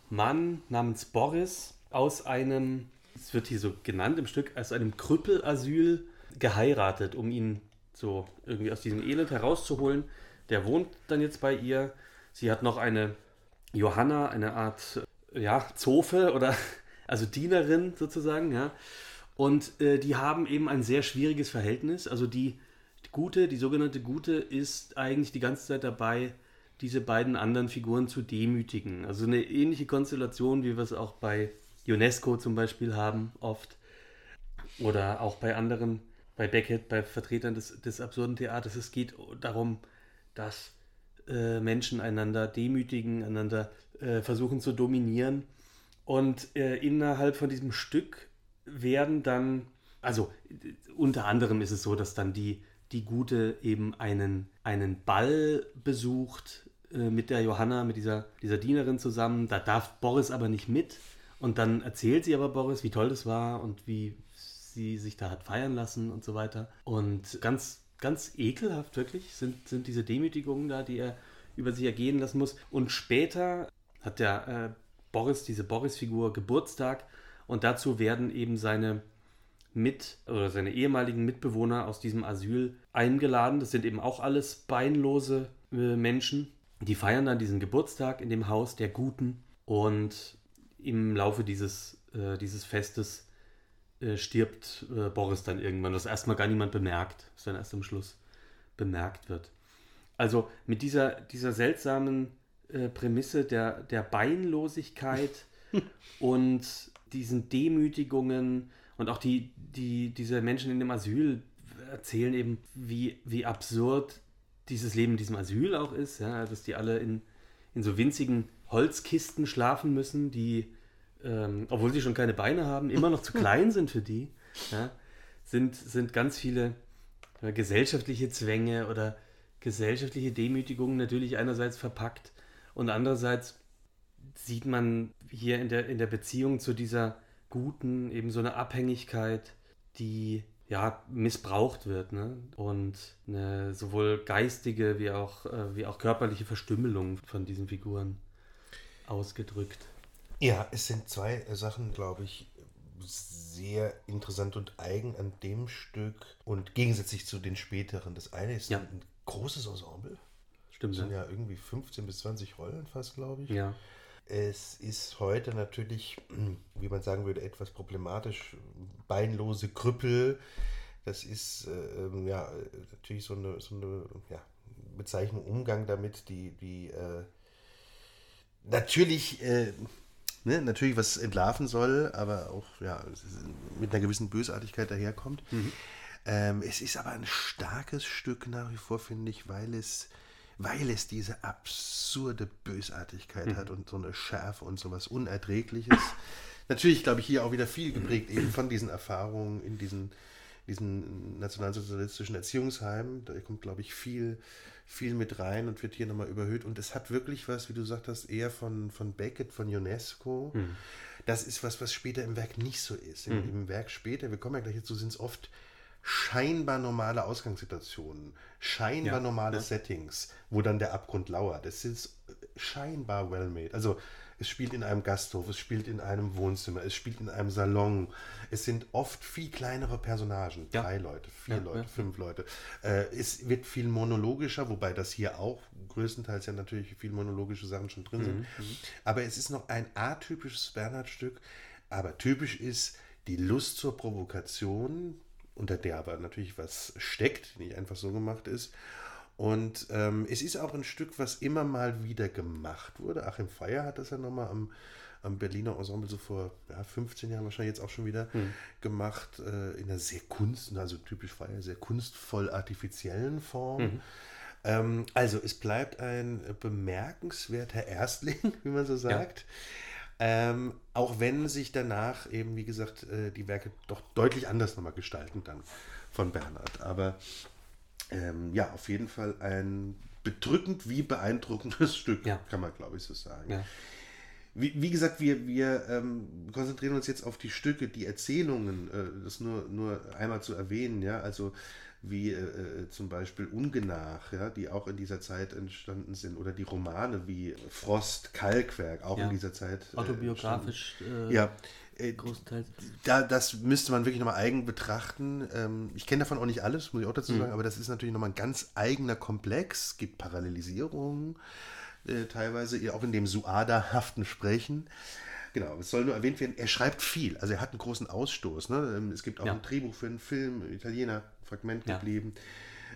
Mann namens Boris aus einem, es wird hier so genannt im Stück, aus einem Krüppelasyl geheiratet, um ihn so irgendwie aus diesem Elend herauszuholen. Der wohnt dann jetzt bei ihr. Sie hat noch eine Johanna, eine Art ja, Zofe oder also Dienerin sozusagen, ja. Und äh, die haben eben ein sehr schwieriges Verhältnis. Also die, die Gute, die sogenannte Gute, ist eigentlich die ganze Zeit dabei, diese beiden anderen Figuren zu demütigen. Also eine ähnliche Konstellation, wie wir es auch bei UNESCO zum Beispiel haben, oft. Oder auch bei anderen bei Beckett, bei Vertretern des, des absurden Theaters. Es geht darum, dass äh, Menschen einander demütigen, einander äh, versuchen zu dominieren. Und äh, innerhalb von diesem Stück werden dann, also unter anderem ist es so, dass dann die, die Gute eben einen, einen Ball besucht äh, mit der Johanna, mit dieser, dieser Dienerin zusammen. Da darf Boris aber nicht mit. Und dann erzählt sie aber Boris, wie toll das war und wie sie sich da hat feiern lassen und so weiter. Und ganz, ganz ekelhaft wirklich sind, sind diese Demütigungen da, die er über sich ergehen lassen muss. Und später hat der äh, Boris, diese Boris-Figur, Geburtstag und dazu werden eben seine mit oder seine ehemaligen Mitbewohner aus diesem Asyl eingeladen. Das sind eben auch alles beinlose äh, Menschen. Die feiern dann diesen Geburtstag in dem Haus der Guten und im Laufe dieses, äh, dieses Festes äh, stirbt äh, Boris dann irgendwann, was erstmal gar niemand bemerkt, was dann erst am Schluss bemerkt wird. Also mit dieser, dieser seltsamen äh, Prämisse der, der Beinlosigkeit und diesen Demütigungen und auch die, die, diese Menschen in dem Asyl erzählen eben, wie, wie absurd dieses Leben in diesem Asyl auch ist, ja, dass die alle in, in so winzigen Holzkisten schlafen müssen, die, ähm, obwohl sie schon keine Beine haben, immer noch zu klein sind für die. Ja, sind, sind ganz viele äh, gesellschaftliche Zwänge oder gesellschaftliche Demütigungen natürlich einerseits verpackt und andererseits sieht man hier in der, in der Beziehung zu dieser Guten eben so eine Abhängigkeit, die ja missbraucht wird ne? und eine sowohl geistige wie auch, äh, wie auch körperliche Verstümmelung von diesen Figuren ausgedrückt. Ja, es sind zwei Sachen, glaube ich, sehr interessant und eigen an dem Stück und gegensätzlich zu den späteren. Das eine ist ja. ein großes Ensemble. Stimmt. Es sind ja. ja irgendwie 15 bis 20 Rollen fast, glaube ich. Ja. Es ist heute natürlich, wie man sagen würde, etwas problematisch. Beinlose Krüppel. Das ist äh, ähm, ja natürlich so eine, so eine ja, Bezeichnung, Umgang damit, die, die äh, natürlich, äh, ne, natürlich was entlarven soll, aber auch ja, mit einer gewissen Bösartigkeit daherkommt. Mhm. Ähm, es ist aber ein starkes Stück nach wie vor, finde ich, weil es, weil es diese absurde Bösartigkeit mhm. hat und so eine Schärfe und so was Unerträgliches. Natürlich, glaube ich, hier auch wieder viel geprägt eben von diesen Erfahrungen in diesen, diesen nationalsozialistischen Erziehungsheimen. Da kommt, glaube ich, viel, viel mit rein und wird hier nochmal überhöht. Und es hat wirklich was, wie du gesagt hast, eher von, von Beckett, von UNESCO. Mhm. Das ist was, was später im Werk nicht so ist. Im, mhm. im Werk später, wir kommen ja gleich dazu, sind es oft scheinbar normale Ausgangssituationen, scheinbar ja, normale ja. Settings, wo dann der Abgrund lauert. Es ist scheinbar well made. Also es spielt in einem Gasthof, es spielt in einem Wohnzimmer, es spielt in einem Salon. Es sind oft viel kleinere Personagen. Ja. Drei Leute, vier Leute, fünf Leute. Äh, es wird viel monologischer, wobei das hier auch größtenteils ja natürlich viel monologische Sachen schon drin mhm. sind. Mhm. Aber es ist noch ein atypisches Bernhard-Stück. Aber typisch ist die Lust zur Provokation, unter der aber natürlich was steckt, nicht einfach so gemacht ist. Und ähm, es ist auch ein Stück, was immer mal wieder gemacht wurde. Achim Feier hat das ja nochmal am, am Berliner Ensemble so vor ja, 15 Jahren wahrscheinlich jetzt auch schon wieder hm. gemacht, äh, in einer sehr kunst, also typisch Feier, sehr kunstvoll artifiziellen Form. Mhm. Ähm, also es bleibt ein bemerkenswerter Erstling, wie man so sagt. Ja. Ähm, auch wenn sich danach eben, wie gesagt, äh, die Werke doch deutlich anders nochmal gestalten dann von Bernhard. Aber ähm, ja, auf jeden Fall ein bedrückend wie beeindruckendes Stück, ja. kann man glaube ich so sagen. Ja. Wie, wie, gesagt, wir, wir ähm, konzentrieren uns jetzt auf die Stücke, die Erzählungen, äh, das nur, nur einmal zu erwähnen, ja, also wie äh, äh, zum Beispiel Ungenach, ja, die auch in dieser Zeit entstanden sind, oder die Romane wie Frost, Kalkwerk, auch ja. in dieser Zeit. Äh, Autobiografisch. Äh, ja. Äh, Großteils. Da, das müsste man wirklich nochmal eigen betrachten. Ähm, ich kenne davon auch nicht alles, muss ich auch dazu mhm. sagen, mhm. aber das ist natürlich nochmal ein ganz eigener Komplex. Es gibt Parallelisierungen, äh, teilweise auch in dem Suada-haften Sprechen. Genau, es soll nur erwähnt werden, er schreibt viel. Also er hat einen großen Ausstoß. Ne? Ähm, es gibt auch ja. ein Drehbuch für einen Film, Italiener, Fragment ja. geblieben.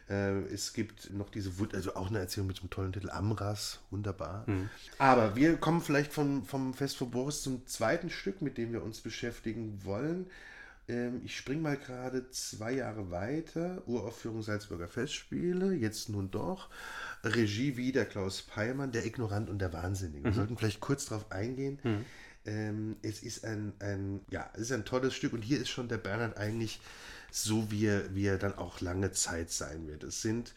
Äh, es gibt noch diese, also auch eine Erzählung mit so einem tollen Titel, Amras, wunderbar. Mhm. Aber wir kommen vielleicht vom, vom Fest vor Boris zum zweiten Stück, mit dem wir uns beschäftigen wollen. Ähm, ich springe mal gerade zwei Jahre weiter. Uraufführung Salzburger Festspiele, jetzt nun doch. Regie wieder Klaus Peimann, Der Ignorant und der Wahnsinnige. Wir Mhm. sollten vielleicht kurz darauf eingehen. Ähm, es ist ein, ein, ja, es ist ein tolles Stück und hier ist schon der Bernhard eigentlich so, wie er, wie er dann auch lange Zeit sein wird. Es sind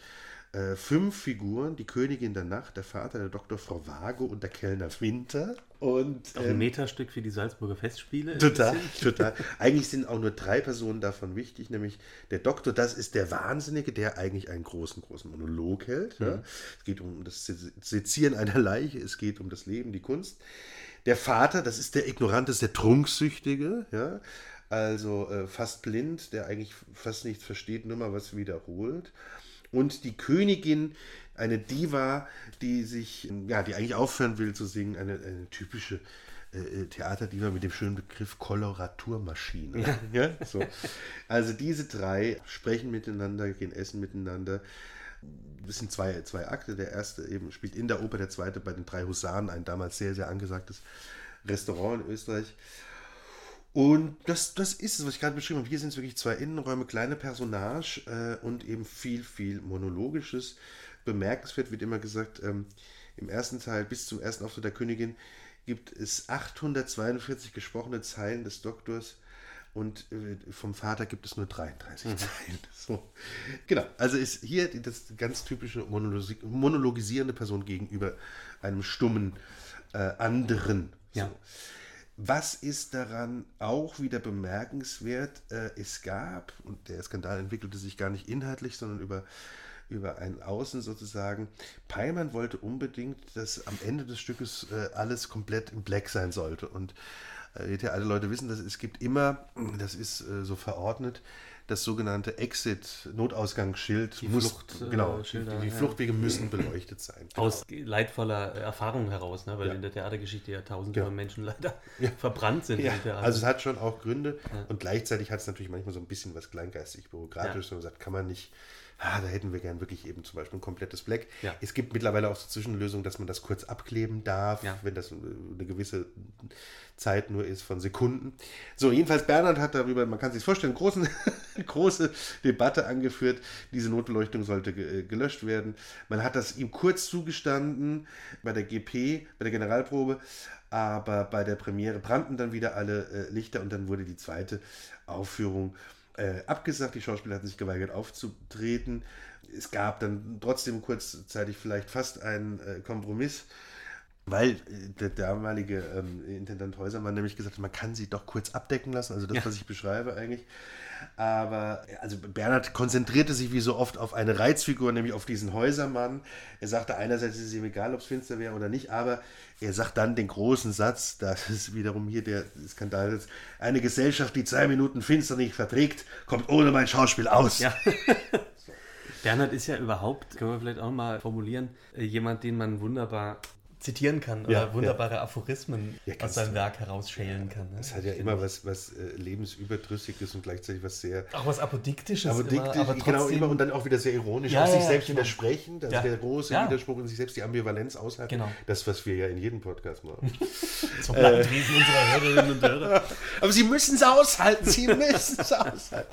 äh, fünf Figuren, die Königin der Nacht, der Vater, der Doktor Frau Vago und der Kellner Winter. Und Auch ein Meterstück für die Salzburger Festspiele. Ähm, Total, total. Eigentlich sind auch nur drei Personen davon wichtig, nämlich der Doktor, das ist der Wahnsinnige, der eigentlich einen großen, großen Monolog hält. Ja. Es geht um das Se- Sezieren einer Leiche, es geht um das Leben, die Kunst. Der Vater, das ist der Ignorant, das ist der Trunksüchtige, ja. Also äh, fast blind, der eigentlich fast nichts versteht, nur mal was wiederholt. Und die Königin, eine Diva, die sich, ja, die eigentlich aufhören will zu singen, eine, eine typische äh, Theaterdiva mit dem schönen Begriff Koloraturmaschine. Ja. so. Also diese drei sprechen miteinander, gehen essen miteinander. Das sind zwei, zwei Akte. Der erste eben spielt in der Oper, der zweite bei den drei Husaren, ein damals sehr, sehr angesagtes Restaurant in Österreich. Und das, das ist es, was ich gerade beschrieben habe. Hier sind es wirklich zwei Innenräume, kleine Personage äh, und eben viel, viel Monologisches. Bemerkenswert wird immer gesagt, ähm, im ersten Teil bis zum ersten Auftritt der Königin gibt es 842 gesprochene Zeilen des Doktors und äh, vom Vater gibt es nur 33 Zeilen. So. Genau, also ist hier die- das ganz typische Monologi monologisierende Person gegenüber einem stummen äh, anderen. So. Ja. Was ist daran auch wieder bemerkenswert? Äh, es gab, und der Skandal entwickelte sich gar nicht inhaltlich, sondern über, über ein Außen sozusagen. Peimann wollte unbedingt, dass am Ende des Stückes äh, alles komplett im Black sein sollte. Und äh, alle Leute wissen, dass es gibt immer, das ist äh, so verordnet, das sogenannte Exit-Notausgangsschild. Die muss- Flucht, äh, genau, Schilder, die, die ja. Fluchtwege müssen beleuchtet sein. Aus leidvoller Erfahrung heraus, ne? weil Ja. in der Theatergeschichte ja tausende Ja. von Menschen leider Ja. verbrannt sind. Ja, also es hat schon auch Gründe und gleichzeitig hat es natürlich manchmal so ein bisschen was kleingeistig bürokratisch, Ja. wo man sagt, kann man nicht, ah, da hätten wir gern wirklich eben zum Beispiel ein komplettes Black. Ja. Es gibt mittlerweile auch so Zwischenlösungen, dass man das kurz abkleben darf, Ja. wenn das äh, eine gewisse Zeit nur ist von Sekunden. So, jedenfalls Bernhard hat darüber, man kann sich vorstellen, großen, große Debatte angeführt. Diese Notbeleuchtung sollte äh, gelöscht werden. Man hat das ihm kurz zugestanden bei der GP, bei der Generalprobe, aber bei der Premiere brannten dann wieder alle äh, Lichter und dann wurde die zweite Aufführung äh, abgesagt. Die Schauspieler hatten sich geweigert aufzutreten. Es gab dann trotzdem kurzzeitig vielleicht fast einen äh, Kompromiss. Weil äh, der damalige ähm, Intendant Häusermann nämlich gesagt hat, man kann sie doch kurz abdecken lassen, also das, Ja. was ich beschreibe eigentlich. Aber also Bernhard konzentrierte sich wie so oft auf eine Reizfigur, nämlich auf diesen Häusermann. Er sagte einerseits, es ist ihm egal, ob es finster wäre oder nicht, aber er sagt dann den großen Satz, das ist wiederum hier der Skandal, ist, eine Gesellschaft, die zwei Minuten finster nicht verträgt, kommt ohne mein Schauspiel aus. Ja. Bernhard ist ja überhaupt, können wir vielleicht auch mal formulieren, äh, jemand, den man wunderbar zitieren kann oder Ja, wunderbare Aphorismen Ja, aus seinem. Werk herausschälen kann. Ne? Es hat ja immer was, was äh, lebensüberdrüssiges und gleichzeitig was sehr Auch was Apodiktisches, Aber, immer, aber trotzdem, genau, immer und dann auch wieder sehr ironisch, Ja, ja, sich ja, selbst genau. widersprechen, das Ja. ist der große Ja. Widerspruch in sich selbst, die Ambivalenz aushalten. Genau. Das, was wir ja in jedem Podcast machen. zum Leidwesen unserer Hörerinnen und Hörer. Aber sie müssen es aushalten, sie müssen es aushalten.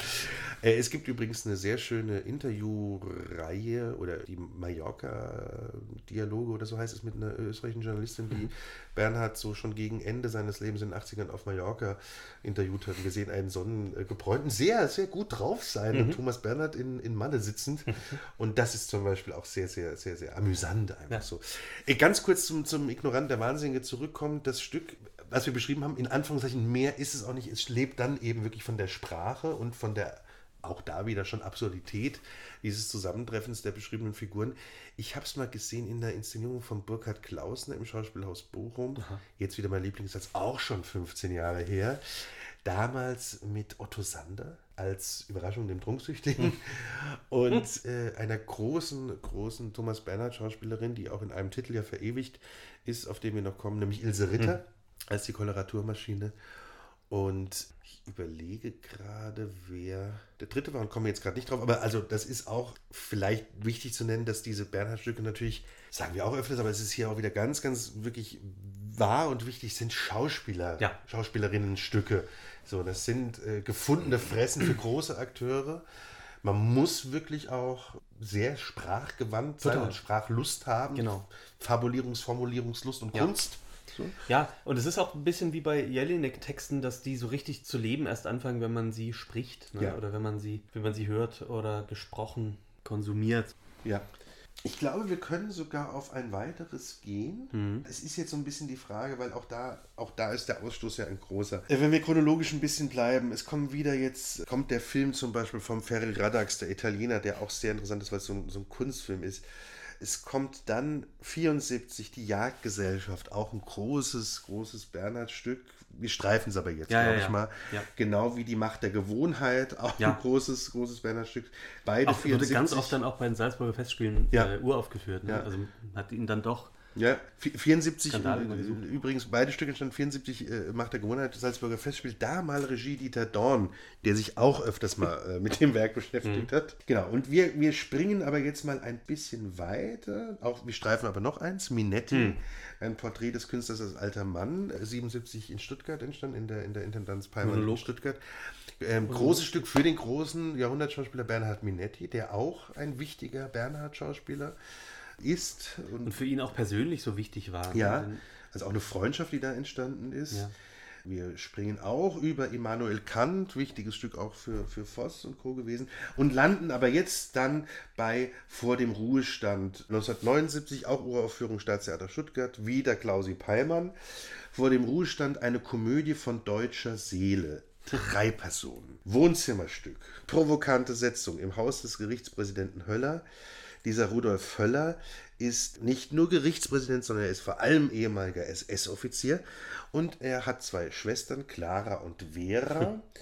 Äh, Es gibt übrigens eine sehr schöne Interviewreihe oder die Mallorca-Dialoge oder so heißt es mit einer österreichischen Journalistin, die Bernhard so schon gegen Ende seines Lebens in den 80ern auf Mallorca interviewt hat. Wir sehen einen sonnengebräunten, sehr, sehr gut drauf sein, Thomas Bernhard in, in Malle sitzend. Und das ist zum Beispiel auch sehr, sehr, sehr, sehr amüsant einfach Ja. so. Äh, Ganz kurz zum, zum Ignorant der Wahnsinnige zurückkommen. Das Stück, was wir beschrieben haben, in Anführungszeichen mehr ist es auch nicht. Es lebt dann eben wirklich von der Sprache und von der auch da wieder schon Absurdität dieses Zusammentreffens der beschriebenen Figuren. Ich habe es mal gesehen in der Inszenierung von Burkhard Klausner im Schauspielhaus Bochum. Jetzt wieder mein Lieblingssatz, auch schon 15 Jahre her. Damals mit Otto Sander als Überraschung dem Trunksüchtigen und äh, einer großen, großen Thomas Bernhard Schauspielerin, die auch in einem Titel ja verewigt ist, auf den wir noch kommen, nämlich Ilse Ritter als die Koloraturmaschine. Und ich überlege gerade, wer der dritte war und komme jetzt gerade nicht drauf. Aber also das ist auch vielleicht wichtig zu nennen, dass diese Bernhard-Stücke natürlich, sagen wir auch öfters, aber es ist hier auch wieder ganz, ganz wirklich wahr und wichtig, sind Schauspieler, Ja. Schauspielerinnenstücke. So, das sind äh, gefundene Fressen für große Akteure. Man muss wirklich auch sehr sprachgewandt sein Total. und Sprachlust haben. Genau. Fabulierungs-, Formulierungslust und Ja. Kunst. So. Ja, und es ist auch ein bisschen wie bei Jelinek-Texten, dass die so richtig zu leben erst anfangen, wenn man sie spricht. Ne? Ja. Oder wenn man sie, wenn man sie hört oder gesprochen konsumiert. Ja. Ich glaube, wir können sogar auf ein weiteres gehen. Es ist jetzt so ein bisschen die Frage, weil auch da, auch da ist der Ausstoß ja ein großer. Äh, Wenn wir chronologisch ein bisschen bleiben, es kommt wieder jetzt, kommt der Film zum Beispiel vom Ferry Raddax, der Italiener, der auch sehr interessant ist, weil es so ein, so ein Kunstfilm ist. Es kommt dann 74 die Jagdgesellschaft, auch ein großes, großes Bernhard-Stück. Wir streifen es aber jetzt, Ja, ja, glaube ich ja. mal. Ja. Genau wie die Macht der Gewohnheit, auch Ja. ein großes, großes Bernhard-Stück. Beide Auch wurde ganz oft dann auch bei den Salzburger Festspielen Ja. äh, uraufgeführt. Ne? Ja. Also hat ihn dann doch. Ja, vi- 74, Skandal äh, übrigens beide Stücke entstanden, 74 äh, Macht der Gewohnheit, Salzburger Festspiel, da mal Regie Dieter Dorn, der sich auch öfters mal äh, mit dem Werk beschäftigt Mhm. hat. Genau, und wir, wir springen aber jetzt mal ein bisschen weiter, auch wir streifen aber noch eins, Minetti, Mhm. ein Porträt des Künstlers als alter Mann, äh, 77 in Stuttgart entstanden, in der, in der Intendanz Peimann in. Stuttgart. Ähm, großes Stück für den großen Jahrhundertschauspieler Bernhard Minetti, der auch ein wichtiger Bernhard-Schauspieler ist und Und für ihn auch persönlich so wichtig war. ne? ja, also auch eine Freundschaft, die da entstanden ist. Ja. Wir springen auch über Immanuel Kant, wichtiges Stück auch für, für Voss und Co. gewesen, und landen aber jetzt dann bei Vor dem Ruhestand. 1979 auch Uraufführung Staatstheater Stuttgart, wieder Klausi Peimann. Vor dem Ruhestand eine Komödie von deutscher Seele. Drei Personen. Wohnzimmerstück. Provokante Setzung im Haus des Gerichtspräsidenten Höller. Dieser Rudolf Höller ist nicht nur Gerichtspräsident, sondern er ist vor allem ehemaliger SS-Offizier und er hat zwei Schwestern, Clara und Vera.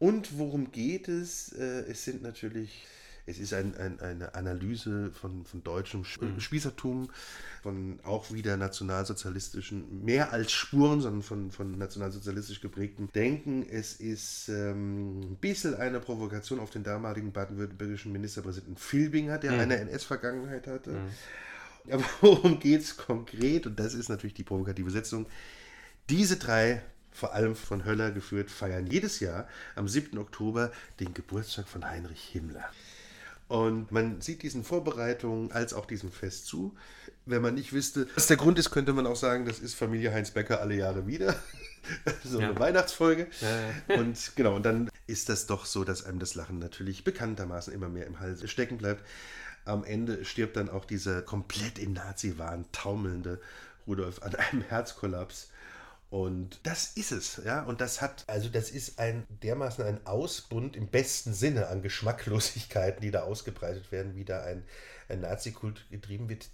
Und worum geht es? Äh, Es sind natürlich, es ist ein, ein, eine Analyse von, von deutschem Sch- Spießertum, von auch wieder nationalsozialistischen, mehr als Spuren, sondern von, von nationalsozialistisch geprägtem Denken. Es ist ähm, ein bisschen eine Provokation auf den damaligen baden-württembergischen Ministerpräsidenten Filbinger, der eine NS-Vergangenheit hatte. Aber worum geht es konkret? Und das ist natürlich die provokative Setzung. Diese drei, vor allem von Höller geführt, feiern jedes Jahr am 7. Oktober den Geburtstag von Heinrich Himmler. Und man sieht diesen Vorbereitungen als auch diesem Fest zu. Wenn man nicht wüsste, was der Grund ist, könnte man auch sagen, das ist Familie Heinz Becker alle Jahre wieder. so eine Ja. Weihnachtsfolge. Ja, Und genau, und dann ist das doch so, dass einem das Lachen natürlich bekanntermaßen immer mehr im Hals stecken bleibt. Am Ende stirbt dann auch dieser komplett im Nazi-Wahn taumelnde Rudolf an einem Herzkollaps. Und das ist es, ja. Und das hat, also das ist ein dermaßen ein Ausbund im besten Sinne an Geschmacklosigkeiten, die da ausgebreitet werden, wie da ein, ein Nazi-Kult getrieben wird,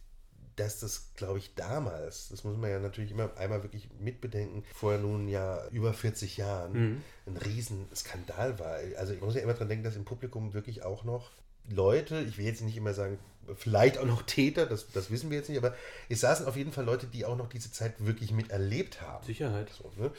dass das, glaube ich, damals, das muss man ja natürlich immer einmal wirklich mitbedenken, vor nun ja über 40 Jahren ein Riesenskandal war. Also ich muss ja immer dran denken, dass im Publikum wirklich auch noch Leute, ich will jetzt nicht immer sagen, vielleicht auch noch Täter, das, das wissen wir jetzt nicht, aber es saßen auf jeden Fall Leute, die auch noch diese Zeit wirklich miterlebt haben. Sicherheit. So, ne?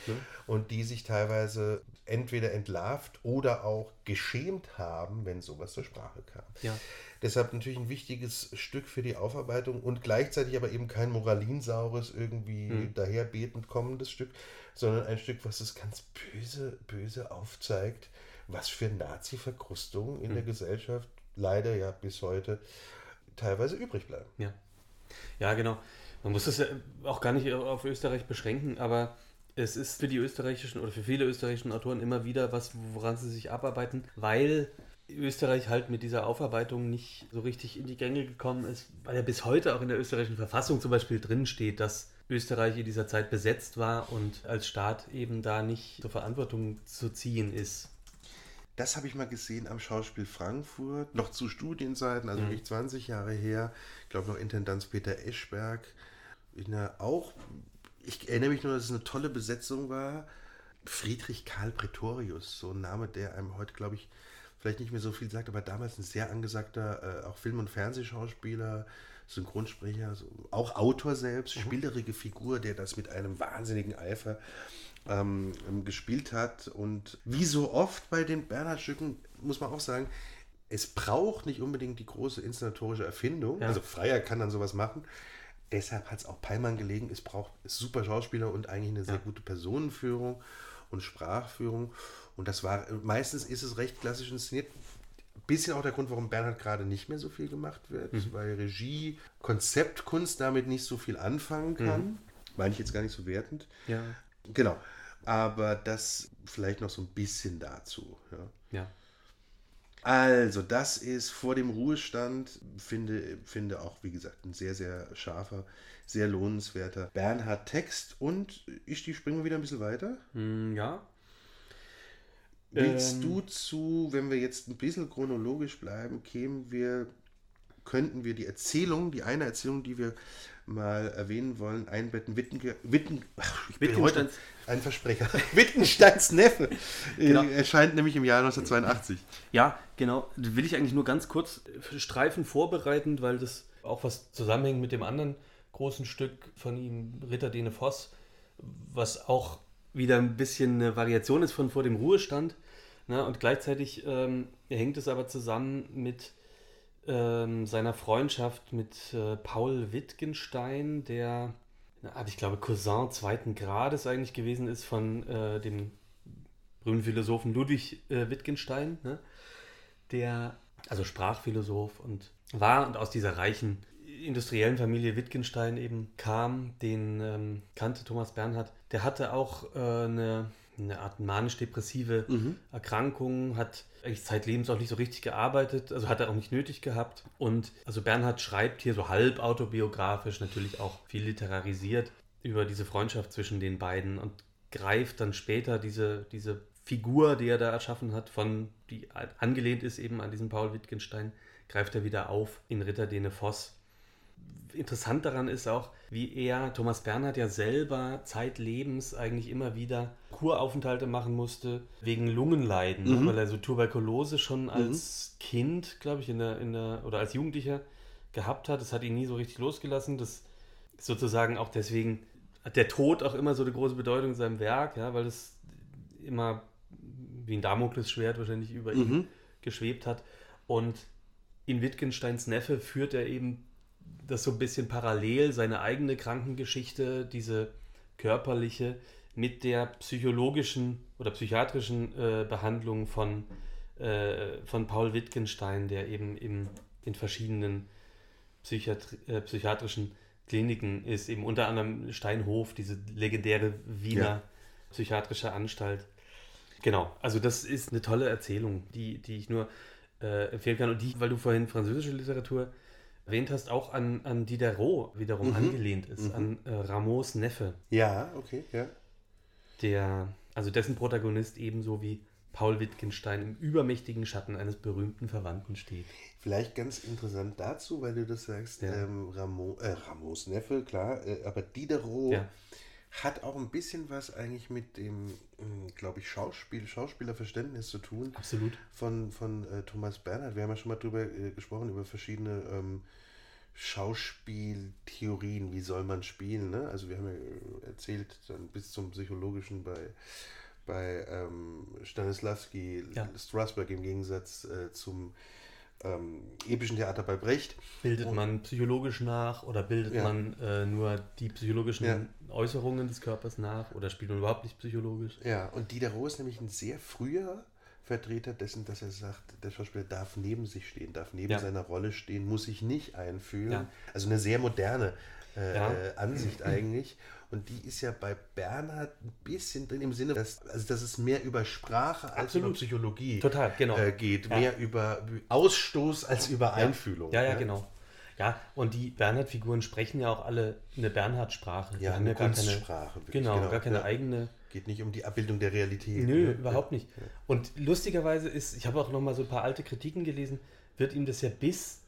Und die sich teilweise entweder entlarvt oder auch geschämt haben, wenn sowas zur Sprache kam. Ja. Deshalb natürlich ein wichtiges Stück für die Aufarbeitung und gleichzeitig aber eben kein moralinsaures, irgendwie daherbetend kommendes Stück, sondern ein Stück, was es ganz böse, böse aufzeigt, was für Nazi-Verkrustungen in der Gesellschaft leider ja bis heute teilweise übrig bleiben. Ja. Ja, genau. Man muss das ja auch gar nicht auf Österreich beschränken, aber es ist für die österreichischen oder für viele österreichischen Autoren immer wieder was, woran sie sich abarbeiten, weil Österreich halt mit dieser Aufarbeitung nicht so richtig in die Gänge gekommen ist, weil ja bis heute auch in der österreichischen Verfassung zum Beispiel drin steht, dass Österreich in dieser Zeit besetzt war und als Staat eben da nicht zur Verantwortung zu ziehen ist. Das habe ich mal gesehen am Schauspiel Frankfurt, noch zu Studienzeiten, also wirklich 20 Jahre her. Ich glaube noch Intendanz Peter Eschberg. In einer auch, ich erinnere mich nur, dass es eine tolle Besetzung war. Friedrich Karl Pretorius, so ein Name, der einem heute, glaube ich, vielleicht nicht mehr so viel sagt, aber damals ein sehr angesagter, äh, auch Film- und Fernsehschauspieler, Synchronsprecher, so, auch Autor selbst, mhm. spielerige Figur, der das mit einem wahnsinnigen Eifer ähm, gespielt hat. Und wie so oft bei den Bernhard-Stücken, muss man auch sagen, es braucht nicht unbedingt die große inszenatorische Erfindung. Ja. Also Freier kann dann sowas machen. Deshalb hat es auch Peimann gelegen. Es braucht super Schauspieler und eigentlich eine sehr ja. gute Personenführung und Sprachführung. Und das war, meistens ist es recht klassisch inszeniert. Bisschen auch der Grund, warum Bernhard gerade nicht mehr so viel gemacht wird, mhm. weil Regie, Konzeptkunst damit nicht so viel anfangen kann. Mhm. Meine ich jetzt gar nicht so wertend. Ja. Genau. Aber das vielleicht noch so ein bisschen dazu. Ja. ja. Also, das ist vor dem Ruhestand, finde, finde auch, wie gesagt, ein sehr, sehr scharfer, sehr lohnenswerter Bernhard Text. Und ich die springen wieder ein bisschen weiter. Mm, ja. Willst ähm, du zu, wenn wir jetzt ein bisschen chronologisch bleiben, kämen wir, könnten wir die Erzählung, die eine Erzählung, die wir mal erwähnen wollen, einbetten. Witten, Witten, ach, ich bin heute ein Versprecher. Wittgensteins Neffe genau. erscheint nämlich im Jahr 1982. Ja, genau. Will ich eigentlich nur ganz kurz streifen vorbereitend, weil das auch was zusammenhängt mit dem anderen großen Stück von ihm, Ritter Dene Voss, was auch wieder ein bisschen eine Variation ist von vor dem Ruhestand. Ne? Und gleichzeitig ähm, hängt es aber zusammen mit ähm, seiner Freundschaft mit äh, Paul Wittgenstein, der, ich glaube, Cousin zweiten Grades eigentlich gewesen ist von äh, dem berühmten Philosophen Ludwig äh, Wittgenstein, ne? der also Sprachphilosoph und war und aus dieser reichen industriellen Familie Wittgenstein eben kam, den ähm, kannte Thomas Bernhard. Der hatte auch äh, eine eine Art manisch-depressive mhm. Erkrankung, hat eigentlich zeitlebens auch nicht so richtig gearbeitet, also hat er auch nicht nötig gehabt. Und also Bernhard schreibt hier so halb autobiografisch, natürlich auch viel literarisiert über diese Freundschaft zwischen den beiden und greift dann später diese, diese Figur, die er da erschaffen hat, von die angelehnt ist eben an diesen Paul Wittgenstein, greift er wieder auf in Ritter Dene Voss interessant daran ist auch, wie er, Thomas Bernhard ja selber zeitlebens eigentlich immer wieder Kuraufenthalte machen musste, wegen Lungenleiden, ne? mhm. weil er so Tuberkulose schon mhm. als mhm. Kind, glaube ich, in der, in der, oder als Jugendlicher gehabt hat. Das hat ihn nie so richtig losgelassen. Das ist sozusagen auch deswegen hat der Tod auch immer so eine große Bedeutung in seinem Werk, ja, weil es immer wie ein Damoklesschwert wahrscheinlich über mhm. ihn geschwebt hat. Und in Wittgensteins Neffe führt er eben das so ein bisschen parallel, seine eigene Krankengeschichte, diese körperliche, mit der psychologischen oder psychiatrischen äh, Behandlung von, äh, von Paul Wittgenstein, der eben im, in verschiedenen Psychiatri äh, psychiatrischen Kliniken ist, eben unter anderem Steinhof, diese legendäre Wiener ja. psychiatrische Anstalt. Genau, also das ist eine tolle Erzählung, die, die ich nur äh, empfehlen kann. Und die, weil du vorhin französische Literatur erwähnt hast, auch an, an Diderot wiederum mhm. angelehnt ist, mhm. an äh, Rameaus Neffe. Ja, okay, ja. Der, also dessen Protagonist ebenso wie Paul Wittgenstein im übermächtigen Schatten eines berühmten Verwandten steht. Vielleicht ganz interessant dazu, weil du das sagst, ja. ähm, Ramo, äh, Ramos Neffe, klar, äh, aber Diderot ja. Hat auch ein bisschen was eigentlich mit dem, hm, glaube ich, Schauspiel, Schauspielerverständnis zu tun. Absolut. Von, von äh, Thomas Bernhard. Wir haben ja schon mal drüber äh, gesprochen, über verschiedene ähm, Schauspieltheorien, wie soll man spielen. Ne? Also wir haben ja erzählt, dann bis zum Psychologischen bei, bei ähm, Stanislavski, ja. Strasberg im Gegensatz äh, zum ähm, epischen Theater bei Brecht. Bildet Und, man psychologisch nach oder bildet ja. man äh, nur die psychologischen ja. Äußerungen des Körpers nach oder spielt man überhaupt nicht psychologisch? Ja, und Diderot ist nämlich ein sehr früher Vertreter dessen, dass er sagt, der Schauspieler darf neben sich stehen, darf neben ja. seiner Rolle stehen, muss sich nicht einfühlen. Also eine sehr moderne äh, ja. Ansicht eigentlich. Und die ist ja bei Bernhard ein bisschen drin im Sinne, dass, also dass es mehr über Sprache als Absolut. über Psychologie Total, genau. äh, geht. Mehr über Ausstoß als über Einfühlung. Ja, ja, genau. Ja, und die Bernhard-Figuren sprechen ja auch alle eine Bernhard-Sprache. Ja, eine gar keine, genau, genau, gar keine eigene Geht nicht um die Abbildung der Realität. Nö, ne? überhaupt nicht. Und lustigerweise ist, ich habe auch noch mal so ein paar alte Kritiken gelesen, wird ihm das ja bis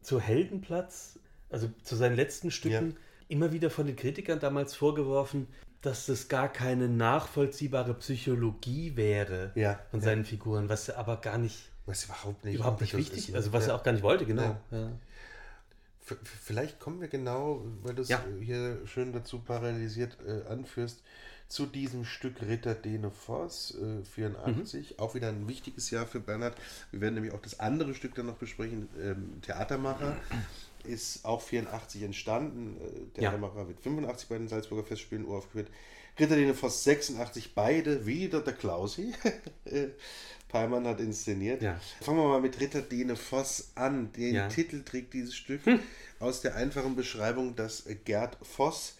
zu Heldenplatz, also zu seinen letzten Stücken, ja. Immer wieder von den Kritikern damals vorgeworfen, dass das gar keine nachvollziehbare Psychologie wäre ja, von ja. seinen Figuren, was aber gar nicht, was überhaupt nicht, überhaupt nicht wichtig ist, ne? also was er auch gar nicht wollte, genau. Vielleicht kommen wir genau, weil du es Ja. hier schön dazu parallelisiert äh, anführst, zu diesem Stück Ritter Dene Voss, äh, 84. Auch wieder ein wichtiges Jahr für Bernhard. Wir werden nämlich auch das andere Stück dann noch besprechen. Ähm, Theatermacher ist auch 84 entstanden. Äh, Ja. Theatermacher wird 85 bei den Salzburger Festspielen uraufgeführt. Ritter Dene Voss 86, beide wieder der Klausi. Äh, Peimann hat inszeniert. Ja. Fangen wir mal mit Ritter Dene Voss an. Den Ja. Titel trägt dieses Stück aus der einfachen Beschreibung, dass Gerd Voss,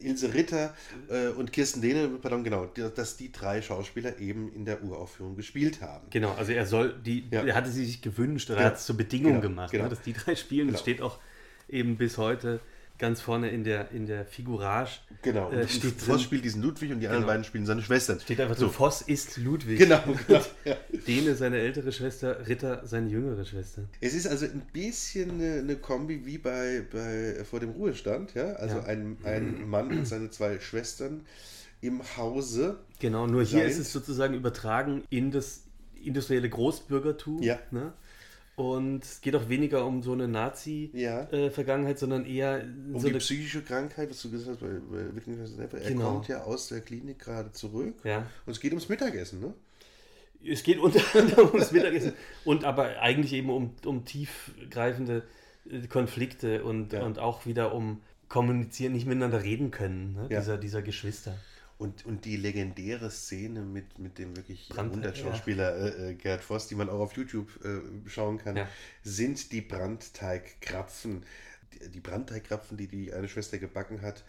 Ilse Ritter äh, und Kirsten Dehne, pardon, genau, dass die drei Schauspieler eben in der Uraufführung gespielt haben. Genau, also er soll, die, Ja. er hatte sie sich gewünscht oder Ja. hat es zur Bedingung Genau, gemacht, genau. ne, dass die drei spielen. Das Genau. steht auch eben bis heute ganz vorne in der, in der Figurage. Genau, Äh, steht Voss drin, spielt diesen Ludwig und die anderen Genau. beiden spielen seine Schwestern. steht einfach so, Voss ist Ludwig. Genau, genau. Ja. Dene seine ältere Schwester, Ritter seine jüngere Schwester. Es ist also ein bisschen eine, eine Kombi wie bei, bei vor dem Ruhestand, ja. Also Ja. Ein, ein Mann und seine zwei Schwestern im Hause. Genau, nur hier Sein- ist es sozusagen übertragen in das industrielle Großbürgertum. Ja. Ne? Und es geht auch weniger um so eine Ja. Nazi-Vergangenheit, sondern eher Um so die eine. psychische Krankheit, was du gesagt hast, Wittgenstein Neppe. Er Genau. kommt ja aus der Klinik gerade zurück. Ja. Und es geht ums Mittagessen, ne? Es geht unter anderem ums Mittagessen und aber eigentlich eben um, um tiefgreifende äh, Konflikte und, Ja. und auch wieder um kommunizieren, nicht miteinander reden können, ne? Dieser, dieser Geschwister. Und, und die legendäre Szene mit, mit dem wirklich Jahrhundertschauspieler äh, äh, Gerd Voss, die man auch auf YouTube äh, schauen kann, Ja. sind die Brandteigkrapfen. Die, die Brandteigkrapfen, die die eine Schwester gebacken hat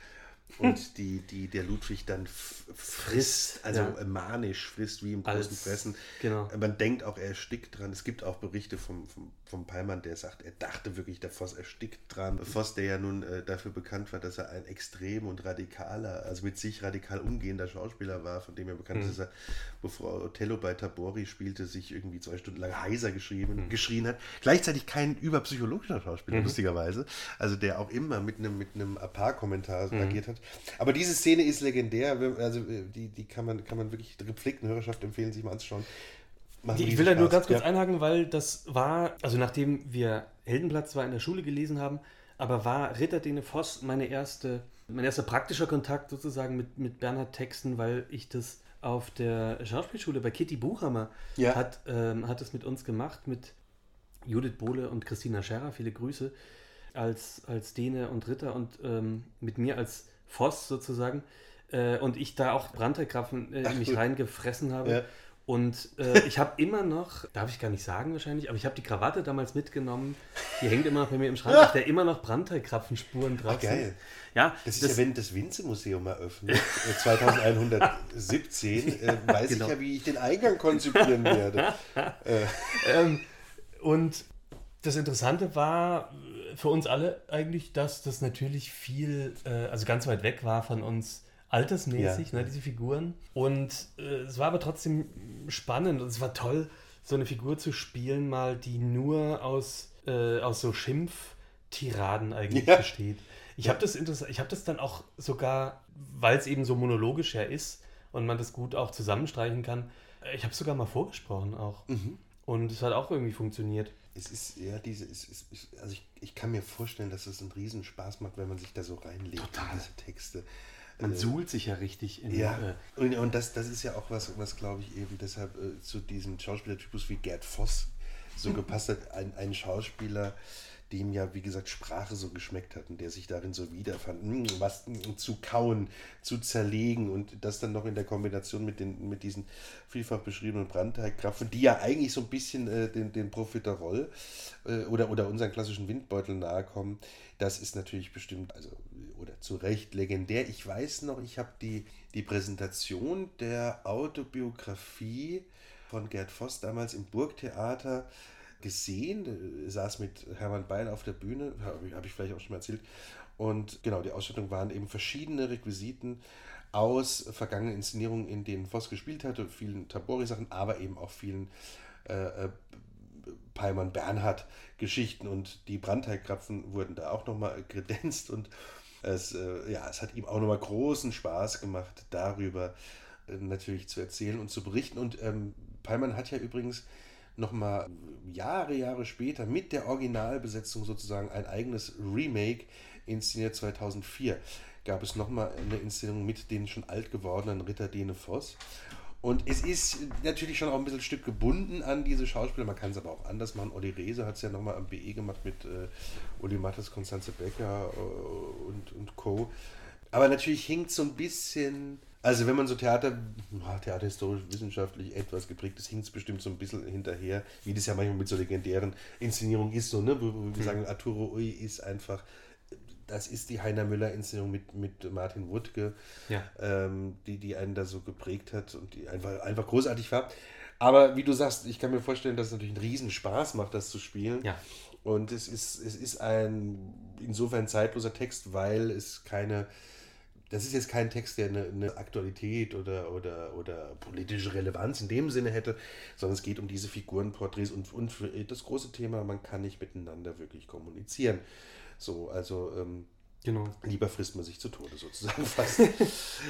und die, die der Ludwig dann frisst, also ja. manisch frisst, wie im großen Als- Fressen. genau. Man denkt auch, er erstickt dran. Es gibt auch Berichte vom, vom, vom Peimann, der sagt, er dachte wirklich, der Voss erstickt dran. Voss, der ja nun äh, dafür bekannt war, dass er ein extrem und radikaler, also mit sich radikal umgehender Schauspieler war, von dem er bekannt ist, dass er, bevor Othello bei Tabori spielte, sich irgendwie zwei Stunden lang heiser geschrieben, geschrien hat. Gleichzeitig kein überpsychologischer Schauspieler, lustigerweise. Also der auch immer mit einem mit einem Apar-Kommentar agiert hat. Aber diese Szene ist legendär. Also äh, die, die kann man, kann man wirklich der gepflegten Hörerschaft empfehlen, sich mal anzuschauen. Ich will da nur ganz kurz Ja. einhaken, weil das war, also nachdem wir Heldenplatz zwar in der Schule gelesen haben, aber war Ritter Dene Voss meine erste, mein erster praktischer Kontakt sozusagen mit, mit Bernhard Texten, weil ich das auf der Schauspielschule bei Kitty Buchhammer Ja. hat, ähm, hat es mit uns gemacht, mit Judith Bohle und Christina Scherrer, viele Grüße, als, als Dene und Ritter und ähm, mit mir als Voss sozusagen. Äh, und ich da auch Brandteigkrapfen äh, Ach, mich gut. reingefressen habe. Ja. Und äh, ich habe immer noch, darf ich gar nicht sagen wahrscheinlich, aber ich habe die Krawatte damals mitgenommen. Die hängt immer noch bei mir im Schrank, auf der immer noch Brandteigkrapfenspuren drauf Ach, geil. sind. Ja, Das ist ja, wenn das Winze-Museum eröffnet, äh, 2117, äh, weiß Genau. ich ja, wie ich den Eingang konzipieren werde. ähm, und das Interessante war äh, für uns alle eigentlich, dass das natürlich viel, äh, also ganz weit weg war von uns altersmäßig, Ja. ne, diese Figuren. Und äh, es war aber trotzdem spannend und es war toll, so eine Figur zu spielen, mal die nur aus, äh, aus so Schimpftiraden eigentlich Ja. besteht. Ich habe das, interess- ich hab das dann auch sogar, weil es eben so monologisch ja ist und man das gut auch zusammenstreichen kann, äh, ich habe sogar mal vorgesprochen auch. Und es hat auch irgendwie funktioniert. Es ist ja diese, es ist, es- also ich, ich kann mir vorstellen, dass es einen riesen Spaß macht, wenn man sich da so reinlegt Total. in diese Texte. Man Äh, suhlt sich ja richtig in Ja, äh, und, und das, das ist ja auch was, was glaube ich eben deshalb äh, zu diesem Schauspielertypus wie Gerd Voss so gepasst hat. Ein, ein Schauspieler, dem ja, wie gesagt, Sprache so geschmeckt hat und der sich darin so wiederfand, mm, was mm, zu kauen, zu zerlegen und das dann noch in der Kombination mit, den, mit diesen vielfach beschriebenen Brandteigkrapfen, die ja eigentlich so ein bisschen äh, den, den Profiterol äh, oder, oder unseren klassischen Windbeutel nahe kommen. Das ist natürlich bestimmt, also oder zu Recht legendär. Ich weiß noch, ich habe die, die Präsentation der Autobiografie von Gerd Voss damals im Burgtheater gesehen. Er saß mit Hermann Beil auf der Bühne, habe ich, vielleicht auch schon mal erzählt. Und genau, die Ausstattung waren eben verschiedene Requisiten aus vergangenen Inszenierungen, in denen Voss gespielt hatte, vielen Tabori-Sachen, aber eben auch vielen äh, äh, Peimann Bernhard Geschichten und die Brandteigkrapfen wurden da auch nochmal kredenzt und es, äh, ja, es hat ihm auch nochmal großen Spaß gemacht, darüber äh, natürlich zu erzählen und zu berichten. Und ähm, Peimann hat ja übrigens nochmal Jahre, Jahre später mit der Originalbesetzung sozusagen ein eigenes Remake inszeniert 2004 gab es nochmal eine Inszenierung mit den schon alt gewordenen Ritter Dene Voss. Und es ist natürlich schon auch ein bisschen ein Stück gebunden an diese Schauspieler. Man kann es aber auch anders machen. Olli Rehse hat es ja nochmal am BE gemacht mit äh, Uli Mattes, Konstanze Becker äh, und, und Co. Aber natürlich hinkt so ein bisschen. Also wenn man so Theater, theaterhistorisch, wissenschaftlich etwas geprägt ist, hinkt es bestimmt so ein bisschen hinterher, wie das ja manchmal mit so legendären Inszenierungen ist, so, ne? wo, wo wir mhm. sagen, Arturo Ui ist einfach das ist die Heiner Müller-Inszenierung mit, mit Martin Wuttke, ja. ähm, die, die einen da so geprägt hat und die einfach, einfach großartig war. Aber wie du sagst, ich kann mir vorstellen, dass es natürlich einen riesen Spaß macht, das zu spielen. Ja. Und es ist, es ist ein insofern zeitloser Text, weil es keine, das ist jetzt kein Text, der eine, eine, Aktualität oder, oder, oder politische Relevanz in dem Sinne hätte, sondern es geht um diese Figurenporträts und, und das große Thema, man kann nicht miteinander wirklich kommunizieren. So, also ähm, genau. lieber frisst man sich zu Tode sozusagen fast.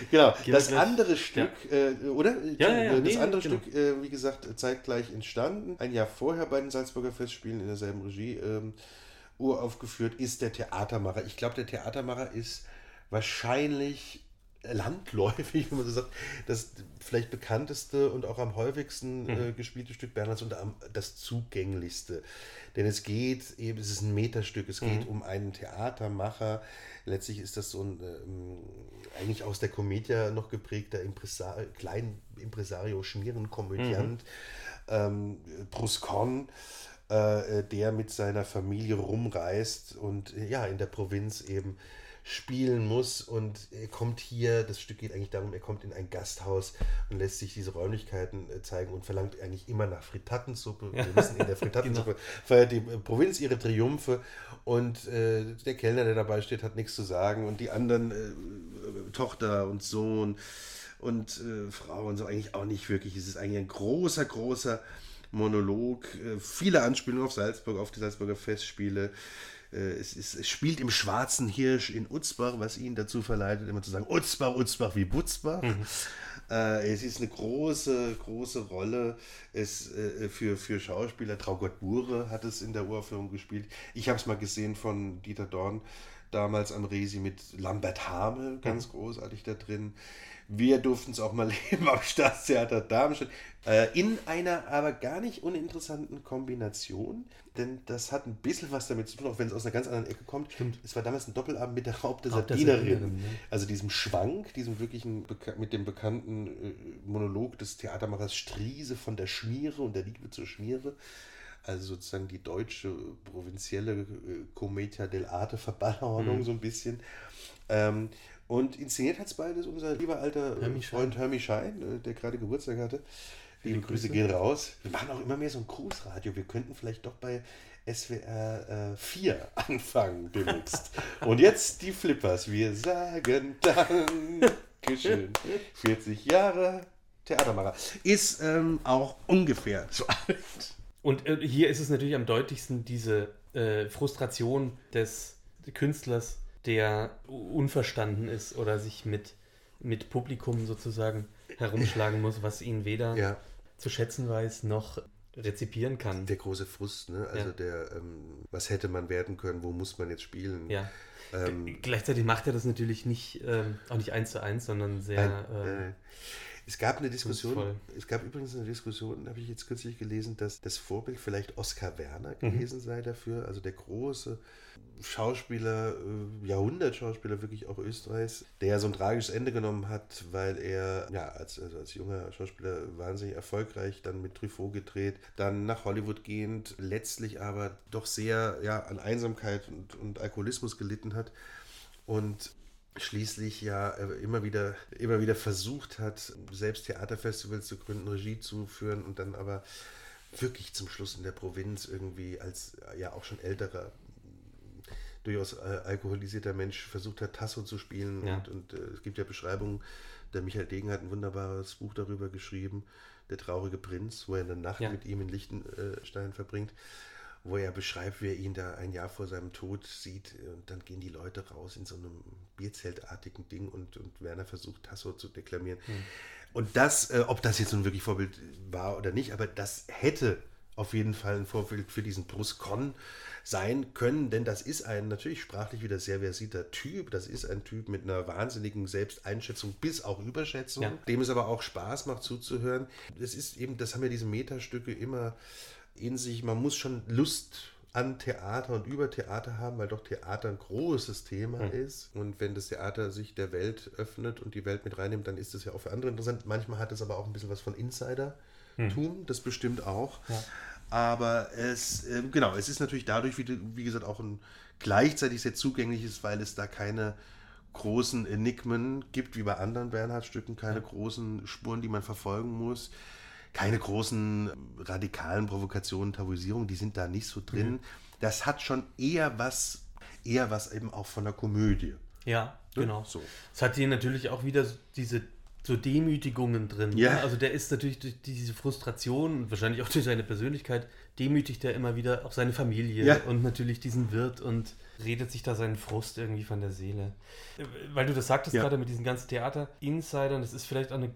genau. Das andere Stück, ja. äh, oder? Ja, ja, ja. Das nee, andere genau. Stück, äh, wie gesagt, zeitgleich entstanden. Ein Jahr vorher bei den Salzburger Festspielen in derselben Regie ähm, uraufgeführt, ist der Theatermacher. Ich glaube, der Theatermacher ist wahrscheinlich landläufig, wenn man so sagt, das vielleicht bekannteste und auch am häufigsten äh, gespielte Stück Bernhards und am, das zugänglichste. Denn es geht eben, es ist ein Meterstück, es geht mhm. um einen Theatermacher. Letztlich ist das so ein ähm, eigentlich aus der Comedia noch geprägter Impresar klein Impresario, Schmierenkomödiant, mhm. ähm, Bruscon äh, der mit seiner Familie rumreist und ja, in der Provinz eben spielen muss. Und er kommt hier, das Stück geht eigentlich darum, er kommt in ein Gasthaus und lässt sich diese Räumlichkeiten äh, zeigen und verlangt eigentlich immer nach Frittatensuppe. Wir wissen, in der Frittatensuppe genau. feiert die äh, Provinz ihre Triumphe und äh, der Kellner, der dabei steht, hat nichts zu sagen und die anderen äh, Tochter und Sohn und äh, Frau und so eigentlich auch nicht wirklich. Es ist eigentlich ein großer, großer Monolog, äh, viele Anspielungen auf Salzburg, auf die Salzburger Festspiele. Äh, es, ist, es, spielt im Schwarzen Hirsch in Utzbach, was ihn dazu verleitet, immer zu sagen, Utzbach, Utzbach wie Butzbach. Mhm. Äh, es ist eine große, große Rolle es, äh, für, für Schauspieler. Traugott Bure hat es in der Uraufführung gespielt. Ich habe es mal gesehen von Dieter Dorn, damals am Resi mit Lambert Hamel, ganz mhm. großartig da drin. Wir durften es auch mal leben am Staatstheater Darmstadt. Äh, in einer aber gar nicht uninteressanten Kombination, denn das hat ein bisschen was damit zu tun, auch wenn es aus einer ganz anderen Ecke kommt. Stimmt. Es war damals ein Doppelabend mit der Raub der Sardinerin. Ne? Also diesem Schwank, diesem wirklichen, mit dem bekannten äh, Monolog des Theatermachers Striese von der Schmiere und der Liebe zur Schmiere also sozusagen die deutsche provinzielle äh, Commedia dell'arte Verballhornung mhm. so ein bisschen. Ähm, und inszeniert hat es beides unser lieber alter äh, Hermi Freund Hermi Schein, äh, der gerade Geburtstag hatte. Liebe Grüße. Grüße gehen raus. Wir machen auch immer mehr so ein Grußradio. Wir könnten vielleicht doch bei SWR äh, 4 anfangen demnächst. Und jetzt die Flippers. Wir sagen Dankeschön. 40 Jahre Theatermacher. Ist ähm, auch ungefähr so alt. Und äh, hier ist es natürlich am deutlichsten diese äh, Frustration des Künstlers, der unverstanden ist oder sich mit, mit Publikum sozusagen herumschlagen muss, was ihn weder ja. zu schätzen weiß noch rezipieren kann. Der große Frust, ne? Also ja. der, ähm, was hätte man werden können, wo muss man jetzt spielen? Ja. Ähm, Gleichzeitig macht er das natürlich nicht, ähm, auch nicht eins zu eins, sondern sehr. Äh, äh es gab eine Diskussion, es gab übrigens eine Diskussion, habe ich jetzt kürzlich gelesen, dass das Vorbild vielleicht Oskar Werner mhm. gewesen mhm. sei dafür, also der große Schauspieler, äh, Jahrhundertschauspieler wirklich auch Österreichs, der so ein tragisches Ende genommen hat, weil er ja als, also als junger Schauspieler wahnsinnig erfolgreich dann mit Truffaut gedreht, dann nach Hollywood gehend, letztlich aber doch sehr ja, an Einsamkeit und, und Alkoholismus gelitten hat. Und schließlich ja äh, immer wieder, immer wieder versucht hat, selbst Theaterfestivals zu gründen, Regie zu führen und dann aber wirklich zum Schluss in der Provinz irgendwie als ja auch schon älterer, durchaus äh, alkoholisierter Mensch versucht hat, Tasso zu spielen. Ja. Und, und äh, es gibt ja Beschreibungen, der Michael Degen hat ein wunderbares Buch darüber geschrieben, Der traurige Prinz, wo er eine Nacht ja. mit ihm in Lichtenstein verbringt wo er beschreibt, wie er ihn da ein Jahr vor seinem Tod sieht. Und dann gehen die Leute raus in so einem Bierzeltartigen Ding und, und Werner versucht, Tasso zu deklamieren. Mhm. Und das, äh, ob das jetzt nun wirklich Vorbild war oder nicht, aber das hätte auf jeden Fall ein Vorbild für diesen Bruce Conn sein können, denn das ist ein natürlich sprachlich wieder sehr versierter Typ. Das ist ein Typ mit einer wahnsinnigen Selbsteinschätzung bis auch Überschätzung, ja. dem es aber auch Spaß macht zuzuhören. Das ist eben, das haben ja diese Metastücke immer in sich. Man muss schon Lust an Theater und über Theater haben, weil doch Theater ein großes Thema mhm. ist. Und wenn das Theater sich der Welt öffnet und die Welt mit reinnimmt, dann ist es ja auch für andere interessant. Manchmal hat es aber auch ein bisschen was von Insidertum, mhm. das bestimmt auch. Ja. Aber es, äh, genau, es ist natürlich dadurch, wie, wie gesagt, auch ein gleichzeitig sehr zugänglich ist, weil es da keine großen Enigmen gibt, wie bei anderen Bernhard-Stücken, keine ja. großen Spuren, die man verfolgen muss keine großen radikalen Provokationen, Tabuisierungen, die sind da nicht so drin. Mhm. Das hat schon eher was, eher was eben auch von der Komödie. Ja, ne? genau. So. Es hat hier natürlich auch wieder diese so Demütigungen drin. Ja. Ne? Also der ist natürlich durch diese Frustration und wahrscheinlich auch durch seine Persönlichkeit demütigt er immer wieder auch seine Familie ja. und natürlich diesen Wirt und redet sich da seinen Frust irgendwie von der Seele. Weil du das sagtest ja. gerade mit diesen ganzen Theater-Insidern, das ist vielleicht auch eine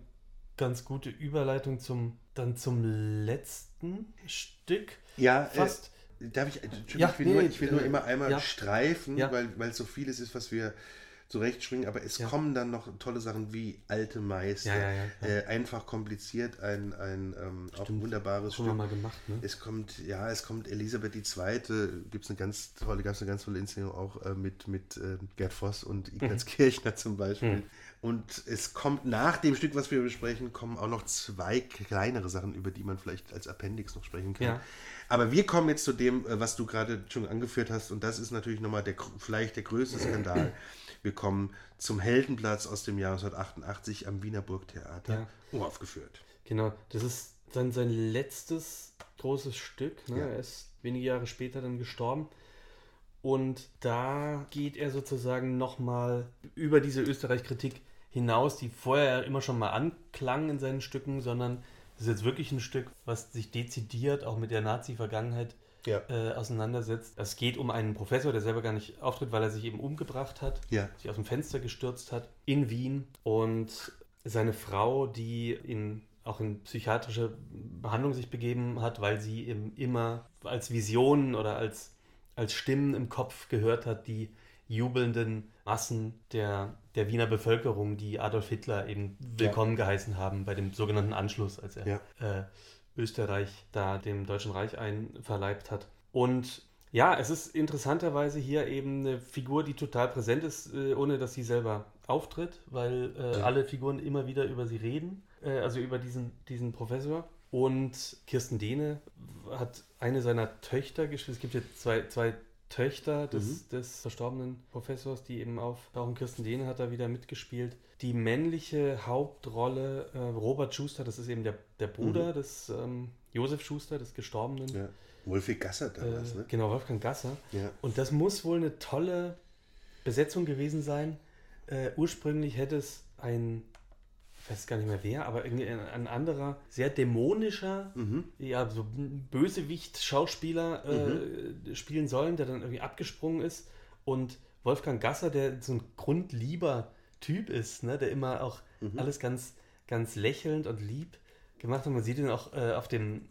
ganz gute Überleitung zum dann zum letzten Stück. Ja, äh, fast. Äh, darf ich, ja, ich will, nee, nur, ich will äh, nur immer einmal ja. streifen, ja. weil, weil so vieles ist, was wir zurechtschwingen, aber es kommen dann noch tolle Sachen wie Alte Meister, äh, einfach kompliziert, ein, ein ähm, auch ein wunderbares Stück. Mal gemacht, ne? Es kommt, ja, es kommt Elisabeth II. gibt es eine ganz tolle, gab eine ganz tolle Inszenierung auch äh, mit, mit äh, Gerd Voss und Ignaz mhm. Kirchner zum Beispiel. Mhm. Und es kommt nach dem Stück, was wir besprechen, kommen auch noch zwei kleinere Sachen, über die man vielleicht als Appendix noch sprechen kann. Ja. Aber wir kommen jetzt zu dem, äh, was du gerade schon angeführt hast, und das ist natürlich nochmal der, vielleicht der größte Skandal. Wir kommen zum Heldenplatz aus dem Jahr 1988 am Wiener Burgtheater ja. uraufgeführt. Genau, das ist dann sein letztes großes Stück. Ne? Ja. Er ist wenige Jahre später dann gestorben. Und da geht er sozusagen nochmal über diese Österreich-Kritik hinaus, die vorher immer schon mal anklang in seinen Stücken, sondern es ist jetzt wirklich ein Stück, was sich dezidiert auch mit der Nazi-Vergangenheit ja. äh, auseinandersetzt. Es geht um einen Professor, der selber gar nicht auftritt, weil er sich eben umgebracht hat, ja. sich aus dem Fenster gestürzt hat in Wien und seine Frau, die in auch in psychiatrische Behandlung sich begeben hat, weil sie eben immer als Visionen oder als, als Stimmen im Kopf gehört hat, die jubelnden Massen der, der Wiener Bevölkerung, die Adolf Hitler eben willkommen ja. geheißen haben bei dem sogenannten Anschluss, als er ja. äh, Österreich da dem Deutschen Reich einverleibt hat. Und ja, es ist interessanterweise hier eben eine Figur, die total präsent ist, äh, ohne dass sie selber auftritt, weil äh, ja. alle Figuren immer wieder über sie reden, äh, also über diesen, diesen Professor. Und Kirsten Dehne hat eine seiner Töchter gespielt. Es gibt hier zwei, zwei Töchter des, mhm. des verstorbenen Professors, die eben auftauchen. Kirsten Dehne hat da wieder mitgespielt. Die männliche Hauptrolle, äh, Robert Schuster, das ist eben der, der Bruder mhm. des ähm, Josef Schuster, des Gestorbenen. Ja. Wolfgang Gasser damals, äh, ne? Genau, Wolfgang Gasser. Ja. Und das muss wohl eine tolle Besetzung gewesen sein. Äh, ursprünglich hätte es ein ich weiß gar nicht mehr wer, aber irgendwie ein anderer, sehr dämonischer, mhm. ja, so Bösewicht-Schauspieler äh, mhm. spielen sollen, der dann irgendwie abgesprungen ist. Und Wolfgang Gasser, der so ein grundlieber Typ ist, ne, der immer auch mhm. alles ganz, ganz lächelnd und lieb gemacht hat. Man sieht ihn auch äh, auf, dem,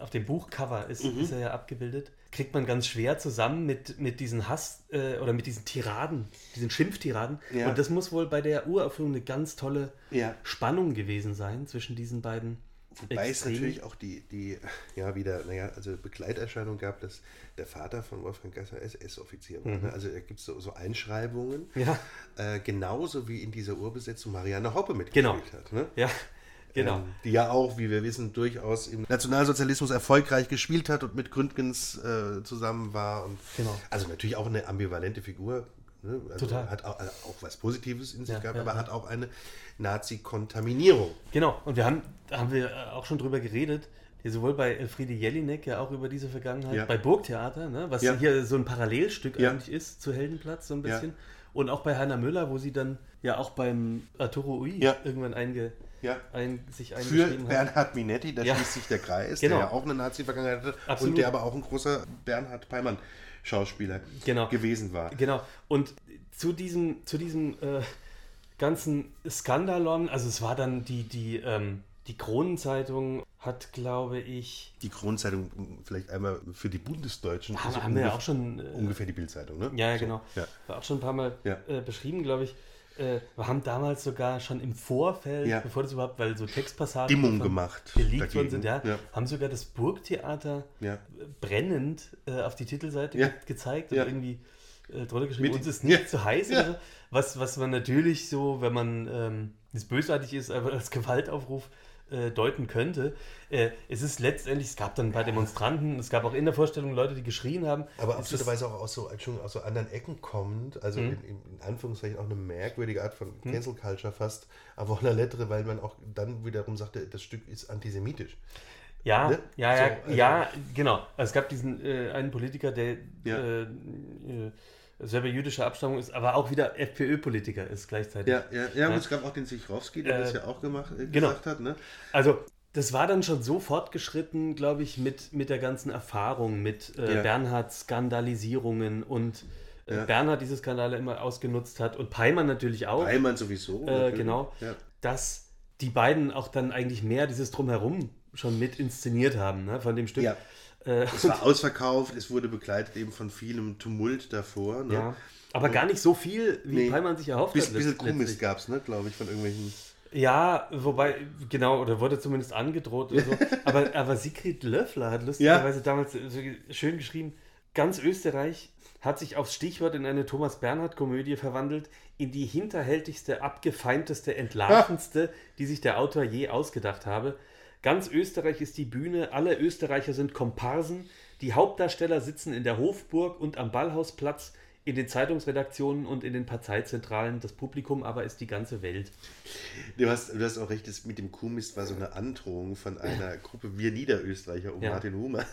auf dem Buchcover, ist, mhm. ist er ja abgebildet kriegt man ganz schwer zusammen mit, mit diesen Hass äh, oder mit diesen Tiraden, diesen Schimpftiraden. Ja. Und das muss wohl bei der Uraufführung eine ganz tolle ja. Spannung gewesen sein zwischen diesen beiden. Wobei Extrem. es natürlich auch die, die, ja, wieder, naja, also Begleiterscheinung gab, dass der Vater von Wolfgang Gasser SS-Offizier war. Mhm. Ne? Also da gibt es so, so, Einschreibungen. Ja. Äh, genauso wie in dieser Urbesetzung Marianne Hoppe mitgespielt genau. hat. Ne? Ja. Genau. Ähm, die ja auch, wie wir wissen, durchaus im Nationalsozialismus erfolgreich gespielt hat und mit Gründgens äh, zusammen war. Und genau. Also natürlich auch eine ambivalente Figur. Ne? Also Total. Hat auch, also auch, was Positives in sich ja, gehabt, ja, aber ja. hat auch eine Nazi-Kontaminierung. Genau, und wir haben, haben wir auch schon drüber geredet, sowohl bei Elfriede Jelinek ja auch über diese Vergangenheit, ja. bei Burgtheater, ne, was ja. hier so ein Parallelstück ja. eigentlich ist zu Heldenplatz, so ein bisschen. Und auch bei Heiner Müller, wo sie dann ja auch beim Arturo Ui irgendwann einge, ja. ein, sich Für Bernhard Minetti, da ja. schließt sich der Kreis, genau. der ja auch eine Nazi-Vergangenheit hatte Absolut. und der aber auch ein großer Bernhard Peimann Schauspieler genau. gewesen war. Genau. Und zu diesem, zu diesem äh, ganzen Skandalon, also es war dann die, die, ähm, die Kronenzeitung hat, glaube ich. Die Kronzeitung vielleicht einmal für die Bundesdeutschen. Haben, haben wir ja auch schon. Äh, ungefähr die Bildzeitung, ne? Ja, ja, genau. Ja. War auch schon ein paar Mal ja. äh, beschrieben, glaube ich. Äh, wir haben damals sogar schon im Vorfeld, ja. bevor das überhaupt, weil so Textpassagen Stimmung gemacht geleakt worden sind, ja, ja, haben sogar das Burgtheater ja. brennend äh, auf die Titelseite ge gezeigt und irgendwie äh, drunter geschrieben, Mit, uns ist nicht zu heiß so. Was, was man natürlich so, wenn man ähm, nicht bösartig ist, einfach als Gewaltaufruf äh, deuten könnte. Äh, es ist letztendlich, es gab dann bei Demonstranten, es gab auch in der Vorstellung Leute, die geschrien haben. Aber absoluterweise auch aus so, aus so anderen Ecken kommend, also mhm. in, in, Anführungszeichen auch eine merkwürdige Art von mhm. Cancel Culture fast, aber auch eine Lettere, weil man auch dann wiederum sagte, das Stück ist antisemitisch. Ja, ne? ja, ja, so, also ja, genau. Also es gab diesen äh, einen Politiker, der ja. äh, äh selber jüdischer Abstammung ist, aber auch wieder FPÖ-Politiker ist gleichzeitig. Ja, ja, ja, ja. es gab auch den Sichrowski, der äh, das ja auch gemacht, äh, genau. gesagt hat. Ne? Also das war dann schon so fortgeschritten, glaube ich, mit, mit der ganzen Erfahrung, mit äh, ja. Bernhards Skandalisierungen und äh, ja. Bernhard diese Skandale immer ausgenutzt hat und Peimann natürlich auch. Peimann sowieso. Äh, genau. Dass die beiden auch dann eigentlich mehr dieses Drumherum schon mit inszeniert haben, ne, von dem Stück. Ja. Äh, es war ausverkauft, es wurde begleitet eben von vielem Tumult davor. Ne? Ja, aber gar nicht so viel, wie nee, Peimann sich erhofft bis, hat. Ein bisschen Kuhmist gab es, ne, glaube ich, von irgendwelchen. Ja, wobei, genau, oder wurde zumindest angedroht oder so. aber, aber Sigrid Löffler hat lustigerweise ja. damals so schön geschrieben, ganz Österreich hat sich aufs Stichwort in eine Thomas Bernhard-Komödie verwandelt, in die hinterhältigste, abgefeimteste, entlarvendste, die sich der Autor je ausgedacht habe. Ganz Österreich ist die Bühne, alle Österreicher sind Komparsen, die Hauptdarsteller sitzen in der Hofburg und am Ballhausplatz, in den Zeitungsredaktionen und in den Parteizentralen. Das Publikum aber ist die ganze Welt. Du hast, du hast auch recht, das mit dem Kuhmist war so eine Androhung von einer Gruppe Wir Niederösterreicher um ja. Martin Humer.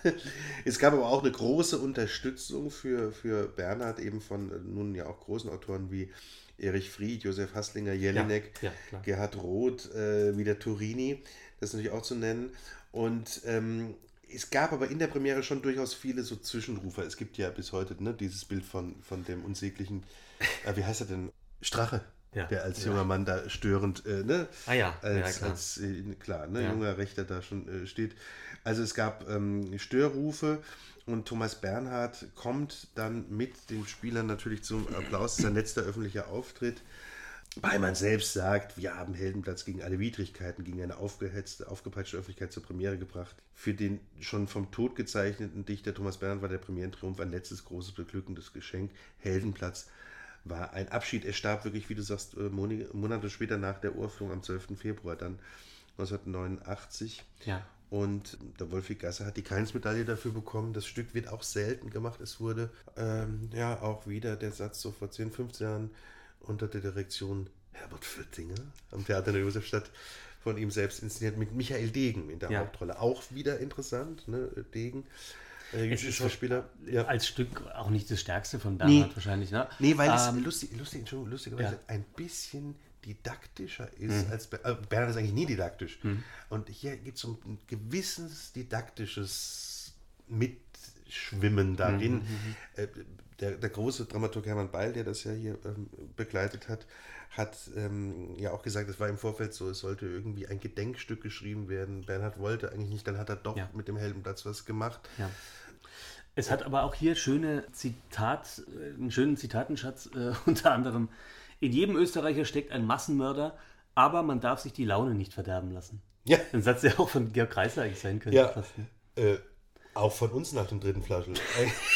Es gab aber auch eine große Unterstützung für, für Bernhard, eben von nun ja auch großen Autoren wie Erich Fried, Josef Hasslinger, Jelinek, ja, ja, Gerhard Roth, äh, wieder Turini das ist natürlich auch zu nennen. Und ähm, es gab aber in der Premiere schon durchaus viele so Zwischenrufer. Es gibt ja bis heute ne, dieses Bild von, von dem unsäglichen, äh, wie heißt er denn? Strache. Ja, der als junger Mann da störend, äh, ne? Ah ja, als, ja, klar. Als, äh, klar, ne? junger Rechter da schon äh, steht. Also es gab ähm, Störrufe und Thomas Bernhard kommt dann mit den Spielern natürlich zum Applaus. Sein letzter öffentlicher Auftritt. Beimann selbst sagt, wir haben Heldenplatz gegen alle Widrigkeiten, gegen eine aufgehetzte, aufgepeitschte Öffentlichkeit zur Premiere gebracht. Für den schon vom Tod gezeichneten Dichter Thomas Bernhard war der Premierentriumph ein letztes großes beglückendes Geschenk. Heldenplatz war ein Abschied. Er starb wirklich, wie du sagst, äh, Monate später nach der Urführung am 12. Februar dann 1989. Ja. Und der Wolfi Gasser hat die Keins-Medaille dafür bekommen. Das Stück wird auch selten gemacht. Es wurde ähm, ja auch wieder der Satz so vor 10, 15 Jahren unter der Direktion Herbert Föttinger am Theater in der Josefstadt von ihm selbst inszeniert mit Michael Degen in der ja. Hauptrolle. Auch wieder interessant, ne? Degen. Äh, Schauspieler. Ja. Als Stück auch nicht das stärkste von Bernhard nee. wahrscheinlich, ne? Nee, weil ähm, es lustig, lustig, lustigerweise ja. ein bisschen didaktischer ist mhm. als äh, Bernhard ist eigentlich nie didaktisch. Mhm. Und hier gibt es so ein gewisses didaktisches Mitschwimmen darin. Mhm. mhm, mhm. Äh, der, der große Dramaturg Hermann Beil, der das ja hier ähm, begleitet hat, hat ähm, ja auch gesagt, es war im Vorfeld so, es sollte irgendwie ein Gedenkstück geschrieben werden. Bernhard wollte eigentlich nicht, dann hat er doch ja. mit dem Heldenplatz was gemacht. Ja. Es hat aber auch hier schöne Zitat, äh, einen schönen Zitatenschatz, äh, unter anderem, in jedem Österreicher steckt ein Massenmörder, aber man darf sich die Laune nicht verderben lassen. Ja. Ein Satz, der auch von Georg Kreisler eigentlich sein könnte. Ja. Fast, ne? äh, auch von uns nach dem dritten Flaschel.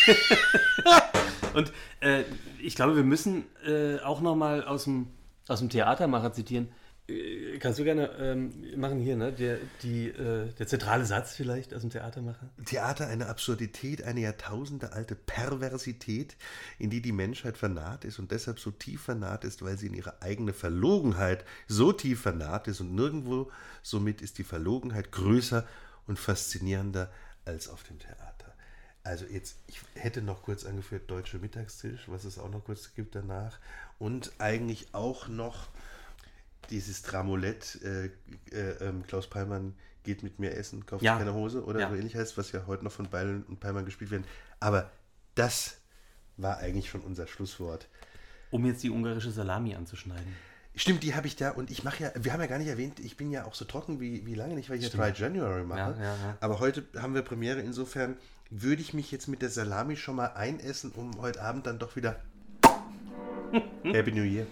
Und äh, ich glaube, wir müssen äh, auch nochmal aus dem, aus dem Theatermacher zitieren. Äh, kannst du gerne ähm, machen hier, ne? Der, die, äh, der zentrale Satz vielleicht aus dem Theatermacher? Theater eine Absurdität, eine jahrtausendealte Perversität, in die die Menschheit vernarrt ist und deshalb so tief vernarrt ist, weil sie in ihre eigene Verlogenheit so tief vernarrt ist und nirgendwo somit ist die Verlogenheit größer und faszinierender als auf dem Theater. Also jetzt, ich hätte noch kurz angeführt, Deutsche Mittagstisch, was es auch noch kurz gibt danach. Und eigentlich auch noch dieses Dramolett, äh, äh, ähm, Klaus Peimann geht mit mir essen, kauft ja. keine Hose oder ja. so ähnlich heißt, was ja heute noch von Beilen und Peimann gespielt werden. Aber das war eigentlich schon unser Schlusswort. Um jetzt die ungarische Salami anzuschneiden. Stimmt, die habe ich da und ich mache ja, wir haben ja gar nicht erwähnt, ich bin ja auch so trocken wie, wie lange nicht, weil ich Stimmt. ja Dry January mache. Ja, Aber heute haben wir Premiere, insofern würde ich mich jetzt mit der Salami schon mal einessen, um heute Abend dann doch wieder Happy New Year.